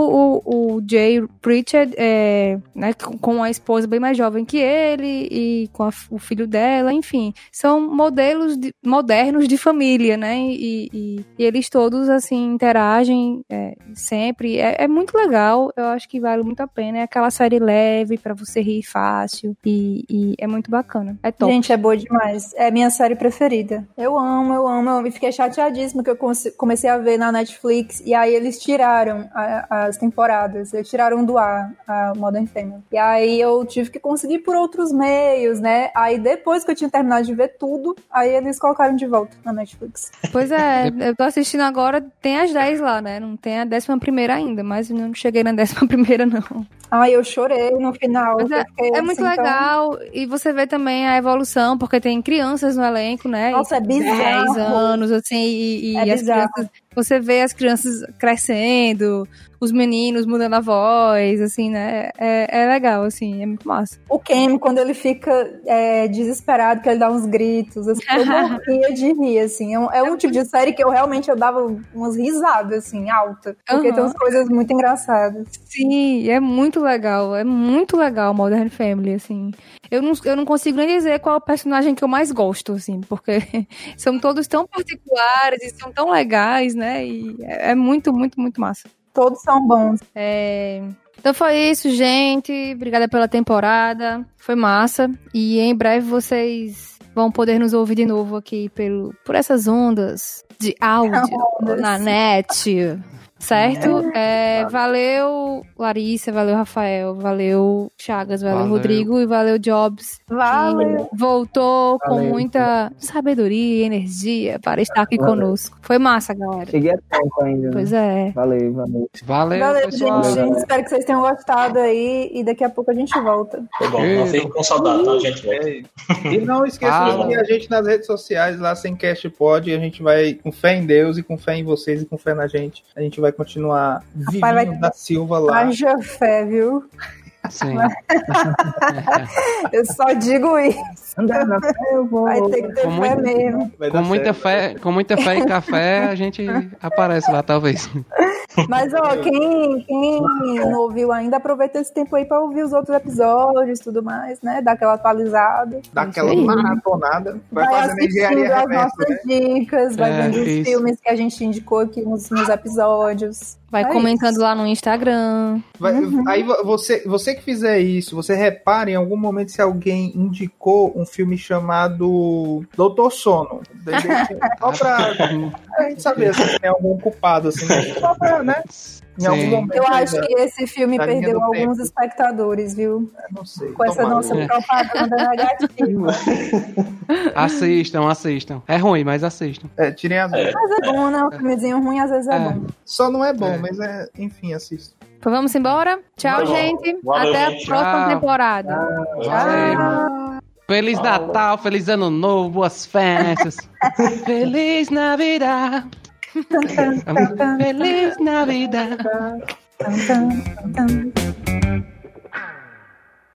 o, o Jay Pritchard, é, né, com a esposa bem mais jovem que ele e com a- o filho dela, enfim, são modelos de- modernos de família, né? E, e- e eles todos, assim, interagem é, sempre. É, é muito legal, eu acho que vale muito a pena. É aquela série leve pra você rir fácil e, e é muito bacana. É top. Gente, é boa demais. É minha série preferida. Eu amo, eu amo, eu amo. E fiquei chateadíssima que eu comecei a ver na Netflix e aí eles tiraram a- as temporadas. Eles tiraram do ar a Modern Family. E aí eu tive que conseguir por outros meios, né? Aí depois que eu tinha terminado de ver tudo, aí eles colocaram de volta na Netflix. Pois é, eu tô assistindo agora, tem as 10 lá, né? Não tem a décima primeira ainda, mas eu não cheguei na décima primeira, não. Ai, eu chorei no final. Mas é, fiquei é muito assim, tão- legal, e você vê também a evolução, porque tem criança no elenco, né? Nossa, é bizarro. 10 anos, assim, e, e É as bizarro. crianças você vê as crianças crescendo, os meninos mudando a voz, assim, né? É, é legal, assim, é muito massa. O Ken, quando ele fica é, desesperado, que ele dá uns gritos, assim, eu morria de rir, assim. É um, é um tipo de série que eu realmente eu dava umas risadas, assim, alta. Porque Aham. tem umas coisas muito engraçadas. Sim, é muito legal, é muito legal Modern Family, assim. Eu não, eu não consigo nem dizer qual é o personagem que eu mais gosto, assim, porque são todos tão particulares e são tão legais, né? E é, é muito, muito, muito massa. Todos são bons. É, Então foi isso, gente. Obrigada pela temporada. Foi massa. E em breve vocês vão poder nos ouvir de novo aqui pelo, por essas ondas de áudio Ondas. na net. Certo? É, valeu, Larissa, valeu, Rafael, valeu, Chagas, valeu, Valeu. Rodrigo e valeu, Jobs. Valeu. que Voltou com Valeu. muita sabedoria e energia para estar aqui Valeu. conosco. Foi massa, galera. Cheguei a tempo ainda. né? Pois é. Valeu, valeu. Valeu, Valeu, pessoal. gente. Espero que vocês tenham gostado aí. E daqui a pouco a gente volta. Foi bom. Não com saudade, tá, gente? Volta. É. E não esqueça Ah, de seguir a gente nas redes sociais, lá sem Cast Pod. A gente vai, com fé em Deus e com fé em vocês e com fé na gente, a gente vai continuar Vivinho vai- da Silva lá. Haja fé, viu? Sim. Eu só digo isso. Vai ter que ter Com fé muito- mesmo. Com muita fé, com muita fé e café, a gente aparece lá, talvez. Mas, ó, quem, quem não ouviu ainda, aproveita esse tempo aí pra ouvir os outros episódios e tudo mais, né? Dá aquela atualizada. Dá aquela maratonada. Vai, Vai fazendo assistindo engenharia as reversa, nossas né? dicas, vai É, vendo os isso. filmes que a gente indicou aqui nos, nos episódios. Vai É comentando isso. lá no Instagram. Vai- Uhum. Aí vo- você, você que fizer isso, você repare em algum momento se alguém indicou um filme chamado Doutor Sono. Só pra a gente saber se tem algum culpado, assim. né? Só pra, né? Em algum momento. Eu acho né? que esse filme Da perdeu alguns tempo. espectadores, viu? Não sei. Com essa nossa É. propaganda negativa. Assistam, assistam. É ruim, mas assistam. É, tirem as É. Mas é bom, né? Um filmezinho ruim às vezes é, É. bom. Só não é bom, É. mas é, enfim, assista. Então vamos embora? Tchau, Vamos. gente. Valeu, Até a gente. próxima Tchau. temporada. Valeu. Feliz Natal, feliz Ano Novo, boas festas. feliz Navidad. Feliz Navidad.